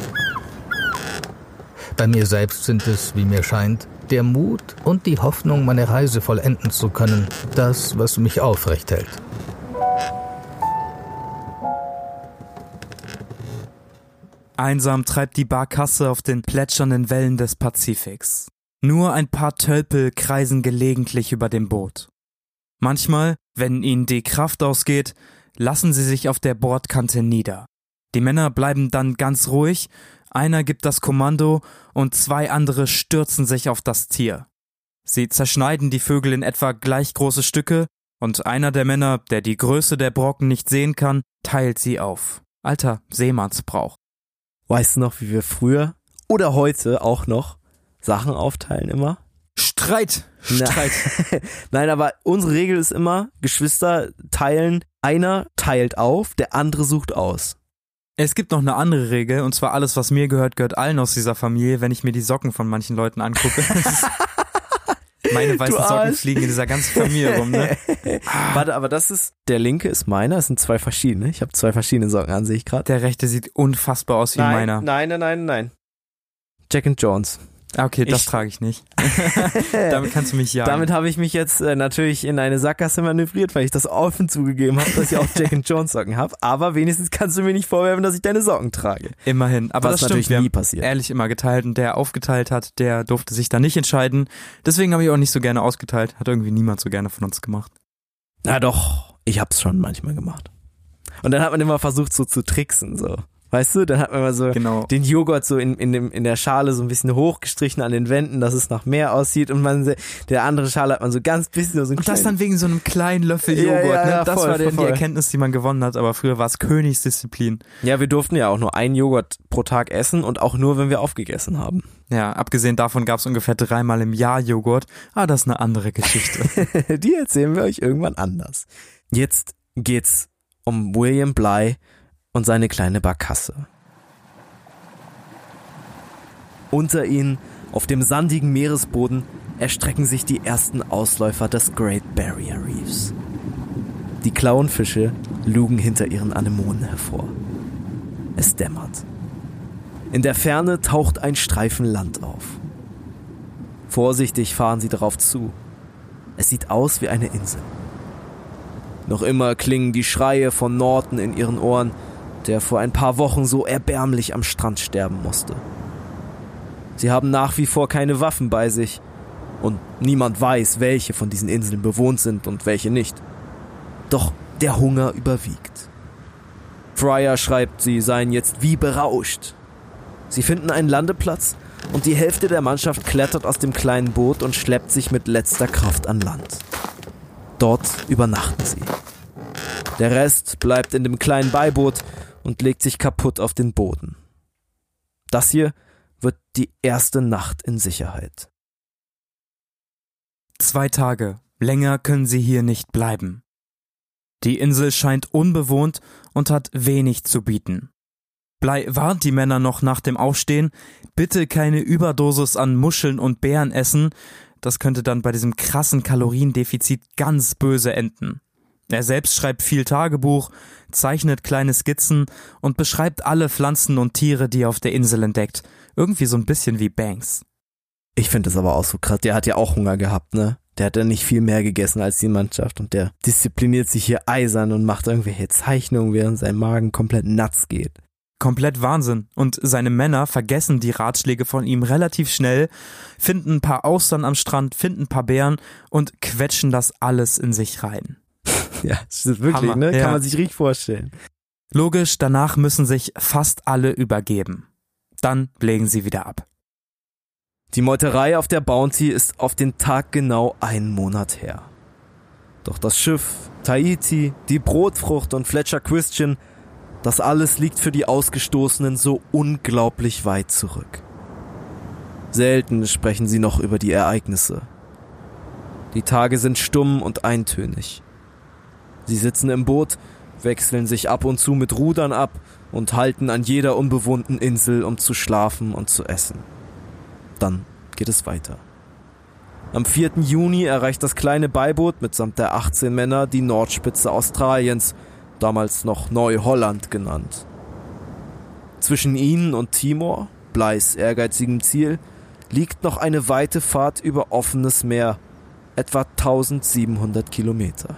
S1: Bei mir selbst sind es, wie mir scheint, der Mut und die Hoffnung, meine Reise vollenden zu können, das, was mich aufrecht hält.
S3: Einsam treibt die Barkasse auf den plätschernden Wellen des Pazifiks. Nur ein paar Tölpel kreisen gelegentlich über dem Boot. Manchmal, wenn ihnen die Kraft ausgeht, lassen sie sich auf der Bordkante nieder. Die Männer bleiben dann ganz ruhig, einer gibt das Kommando und zwei andere stürzen sich auf das Tier. Sie zerschneiden die Vögel in etwa gleich große Stücke und einer der Männer, der die Größe der Brocken nicht sehen kann, teilt sie auf. Alter Seemannsbrauch.
S2: Weißt du noch, wie wir früher oder heute auch noch Sachen aufteilen immer?
S3: Streit. Streit.
S2: Nein, aber unsere Regel ist immer, Geschwister teilen, einer teilt auf, der andere sucht aus.
S3: Es gibt noch eine andere Regel, und zwar alles, was mir gehört, gehört allen aus dieser Familie, wenn ich mir die Socken von manchen Leuten angucke. Meine weißen Socken fliegen in dieser ganzen Familie rum, ne?
S2: Warte, aber das ist, der linke ist meiner, es sind zwei verschiedene. Ich habe zwei verschiedene Socken an, sehe ich gerade.
S3: Der rechte sieht unfassbar aus wie meiner.
S2: Nein, nein, nein, nein. Jack and Jones.
S3: Ah, Okay, das
S2: Ich-
S3: trage ich nicht. Damit kannst du mich jagen.
S2: Damit habe ich mich jetzt äh, natürlich in eine Sackgasse manövriert, weil ich das offen zugegeben habe, dass ich auch Jack and Jones Socken habe. Aber wenigstens kannst du mir nicht vorwerfen, dass ich deine Socken trage.
S3: Immerhin. Aber
S2: Was
S3: das
S2: natürlich
S3: stimmt, wir
S2: nie passiert.
S3: ehrlich immer geteilt und der aufgeteilt hat, der durfte sich da nicht entscheiden. Deswegen habe ich auch nicht so gerne ausgeteilt. Hat irgendwie niemand so gerne von uns gemacht.
S2: Na doch, ich hab's schon manchmal gemacht. Und dann hat man immer versucht, so zu tricksen, so. Weißt du, dann hat man immer so
S3: Genau.
S2: den Joghurt so in, in, dem, in der Schale so ein bisschen hochgestrichen an den Wänden, dass es nach mehr aussieht und man, der andere Schale hat man so ganz bisschen so ein
S3: Und das dann wegen so einem kleinen Löffel
S2: Ja,
S3: Joghurt.
S2: ja,
S3: ne?
S2: ja,
S3: Das
S2: voll,
S3: war
S2: voll,
S3: die
S2: voll.
S3: Erkenntnis, die man gewonnen hat. Aber früher war es Königsdisziplin.
S2: Ja, wir durften ja auch nur einen Joghurt pro Tag essen und auch nur, wenn wir aufgegessen haben.
S3: Ja, abgesehen davon gab es ungefähr dreimal im Jahr Joghurt. Ah, das ist eine andere Geschichte.
S2: Die erzählen wir euch irgendwann anders. Jetzt geht's um William Bly und seine kleine Barkasse. Unter ihnen, auf dem sandigen Meeresboden, erstrecken sich die ersten Ausläufer des Great Barrier Reefs. Die Klauenfische lugen hinter ihren Anemonen hervor. Es dämmert. In der Ferne taucht ein Streifen Land auf. Vorsichtig fahren sie darauf zu. Es sieht aus wie eine Insel. Noch immer klingen die Schreie von Norton in ihren Ohren, der vor ein paar Wochen so erbärmlich am Strand sterben musste. Sie haben nach wie vor keine Waffen bei sich und niemand weiß, welche von diesen Inseln bewohnt sind und welche nicht. Doch der Hunger überwiegt. Fryer schreibt, sie seien jetzt wie berauscht. Sie finden einen Landeplatz und die Hälfte der Mannschaft klettert aus dem kleinen Boot und schleppt sich mit letzter Kraft an Land. Dort übernachten sie. Der Rest bleibt in dem kleinen Beiboot und legt sich kaputt auf den Boden. Das hier wird die erste Nacht in Sicherheit.
S3: Zwei Tage. Länger können sie hier nicht bleiben. Die Insel scheint unbewohnt und hat wenig zu bieten. Blei warnt die Männer noch nach dem Aufstehen, bitte keine Überdosis an Muscheln und Beeren essen, das könnte dann bei diesem krassen Kaloriendefizit ganz böse enden. Er selbst schreibt viel Tagebuch, zeichnet kleine Skizzen und beschreibt alle Pflanzen und Tiere, die er auf der Insel entdeckt. Irgendwie so ein bisschen wie Banks.
S2: Ich finde das aber auch so krass. Der hat ja auch Hunger gehabt, ne? Der hat ja nicht viel mehr gegessen als die Mannschaft und der diszipliniert sich hier eisern und macht irgendwelche Zeichnungen, während sein Magen komplett nuts geht.
S3: Komplett Wahnsinn. Und seine Männer vergessen die Ratschläge von ihm relativ schnell, finden ein paar Austern am Strand, finden ein paar Bären und quetschen das alles in sich rein.
S2: Ja, das ist wirklich,
S3: Hammer,
S2: ne?
S3: ja.
S2: Kann man sich richtig vorstellen.
S3: Logisch, danach müssen sich fast alle übergeben. Dann legen sie wieder ab.
S2: Die Meuterei auf der Bounty ist auf den Tag genau einen Monat her. Doch das Schiff, Tahiti, die Brotfrucht und Fletcher Christian, das alles liegt für die Ausgestoßenen so unglaublich weit zurück. Selten sprechen sie noch über die Ereignisse. Die Tage sind stumm und eintönig. Sie sitzen im Boot, wechseln sich ab und zu mit Rudern ab und halten an jeder unbewohnten Insel, um zu schlafen und zu essen. Dann geht es weiter. Am 4. Juni erreicht das kleine Beiboot mitsamt der 18 Männer die Nordspitze Australiens, damals noch Neu-Holland genannt. Zwischen ihnen und Timor, Bleis ehrgeizigem Ziel, liegt noch eine weite Fahrt über offenes Meer, etwa 1700 Kilometer.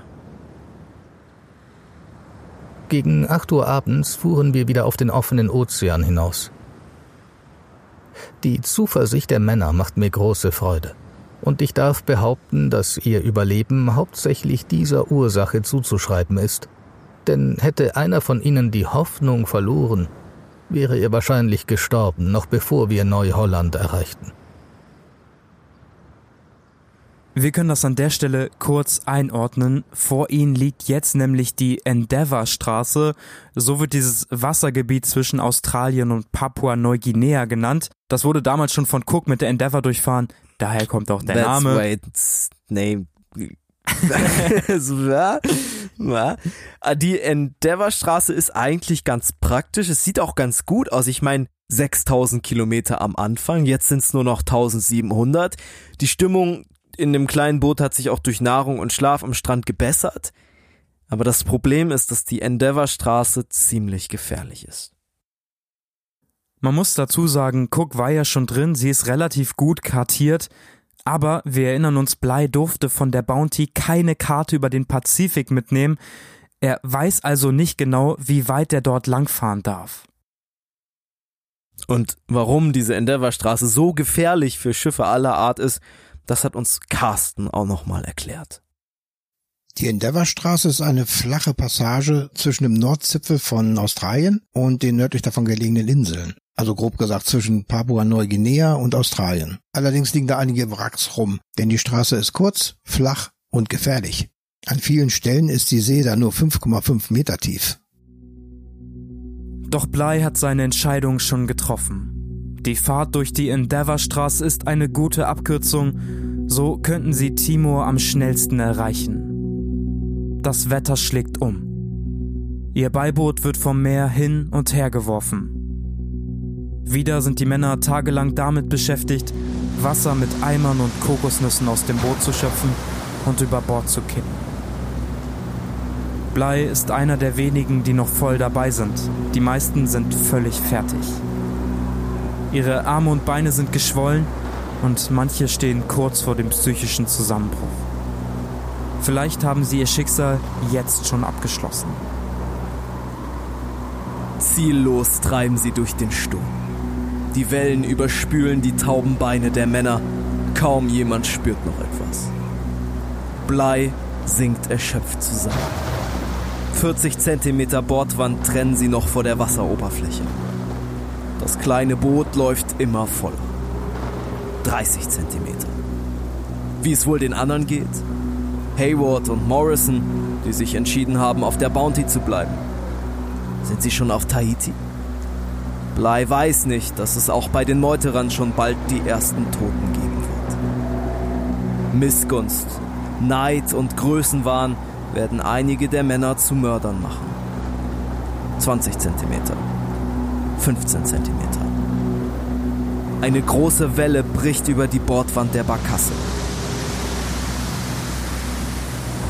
S1: Gegen 8 Uhr abends fuhren wir wieder auf den offenen Ozean hinaus. Die Zuversicht der Männer macht mir große Freude. Und ich darf behaupten, dass ihr Überleben hauptsächlich dieser Ursache zuzuschreiben ist. Denn hätte einer von ihnen die Hoffnung verloren, wäre er wahrscheinlich gestorben, noch bevor wir Neuholland erreichten.
S3: Wir können das an der Stelle kurz einordnen. Vor ihnen liegt jetzt nämlich die Endeavour-Straße. So wird dieses Wassergebiet zwischen Australien und Papua-Neuguinea genannt. Das wurde damals schon von Cook mit der Endeavour durchfahren. Daher kommt auch der
S2: That's
S3: Name.
S2: why it's named. Ah, Die Endeavour-Straße ist eigentlich ganz praktisch. Es sieht auch ganz gut aus. Ich meine, 6000 Kilometer am Anfang, jetzt sind es nur noch 1700. Die Stimmung in dem kleinen Boot hat sich auch durch Nahrung und Schlaf am Strand gebessert. Aber das Problem ist, dass die Endeavour-Straße ziemlich gefährlich ist.
S3: Man muss dazu sagen, Cook war ja schon drin, sie ist relativ gut kartiert, aber wir erinnern uns, Bly durfte von der Bounty keine Karte über den Pazifik mitnehmen. Er weiß also nicht genau, wie weit er dort langfahren darf.
S2: Und warum diese Endeavour-Straße so gefährlich für Schiffe aller Art ist, das hat uns Carsten auch nochmal erklärt.
S5: Die Endeavour-Straße ist eine flache Passage zwischen dem Nordzipfel von Australien und den nördlich davon gelegenen Inseln. Also grob gesagt zwischen Papua-Neuguinea und Australien. Allerdings liegen da einige Wracks rum, denn die Straße ist kurz, flach und gefährlich. An vielen Stellen ist die See da nur 5,5 Meter tief.
S3: Doch Bly hat seine Entscheidung schon getroffen. Die Fahrt durch die Endeavour-Straße ist eine gute Abkürzung, so könnten sie Timor am schnellsten erreichen. Das Wetter schlägt um. Ihr Beiboot wird vom Meer hin und her geworfen. Wieder sind die Männer tagelang damit beschäftigt, Wasser mit Eimern und Kokosnüssen aus dem Boot zu schöpfen und über Bord zu kippen. Blei ist einer der wenigen, die noch voll dabei sind. Die meisten sind völlig fertig. Ihre Arme und Beine sind geschwollen und manche stehen kurz vor dem psychischen Zusammenbruch. Vielleicht haben sie ihr Schicksal jetzt schon abgeschlossen.
S2: Ziellos treiben sie durch den Sturm. Die Wellen überspülen die tauben Beine der Männer. Kaum jemand spürt noch etwas. Blei sinkt erschöpft zusammen. 40 Zentimeter Bordwand trennen sie noch vor der Wasseroberfläche. Das kleine Boot läuft immer voller. 30 Zentimeter. Wie es wohl den anderen geht? Hayward und Morrison, die sich entschieden haben, auf der Bounty zu bleiben. Sind sie schon auf Tahiti? Bly weiß nicht, dass es auch bei den Meuterern schon bald die ersten Toten geben wird. Missgunst, Neid und Größenwahn werden einige der Männer zu Mördern machen. 20 Zentimeter, 15 Zentimeter. Eine große Welle bricht über die Bordwand der Barkasse.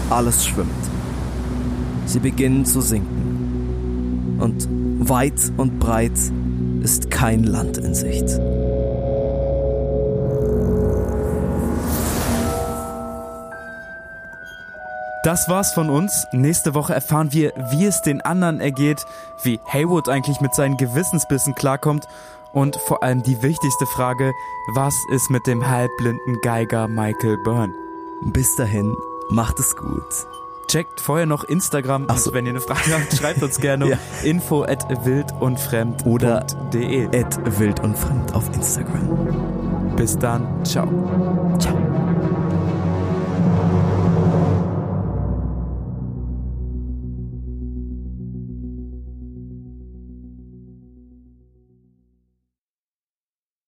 S2: Alles schwimmt. Sie beginnen zu sinken. Und weit und breit ist kein Land in Sicht.
S3: Das war's von uns. Nächste Woche erfahren wir, wie es den anderen ergeht, wie Haywood eigentlich mit seinen Gewissensbissen klarkommt und vor allem die wichtigste Frage, was ist mit dem halbblinden Geiger Michael Byrne?
S2: Bis dahin, macht es gut.
S3: Checkt vorher noch Instagram
S2: Ach so.
S3: wenn ihr eine Frage habt, schreibt uns gerne
S2: Ja.
S3: info at wildundfremd.de.
S2: Oder at wild und fremd auf Instagram.
S3: Bis dann, ciao.
S2: Ciao.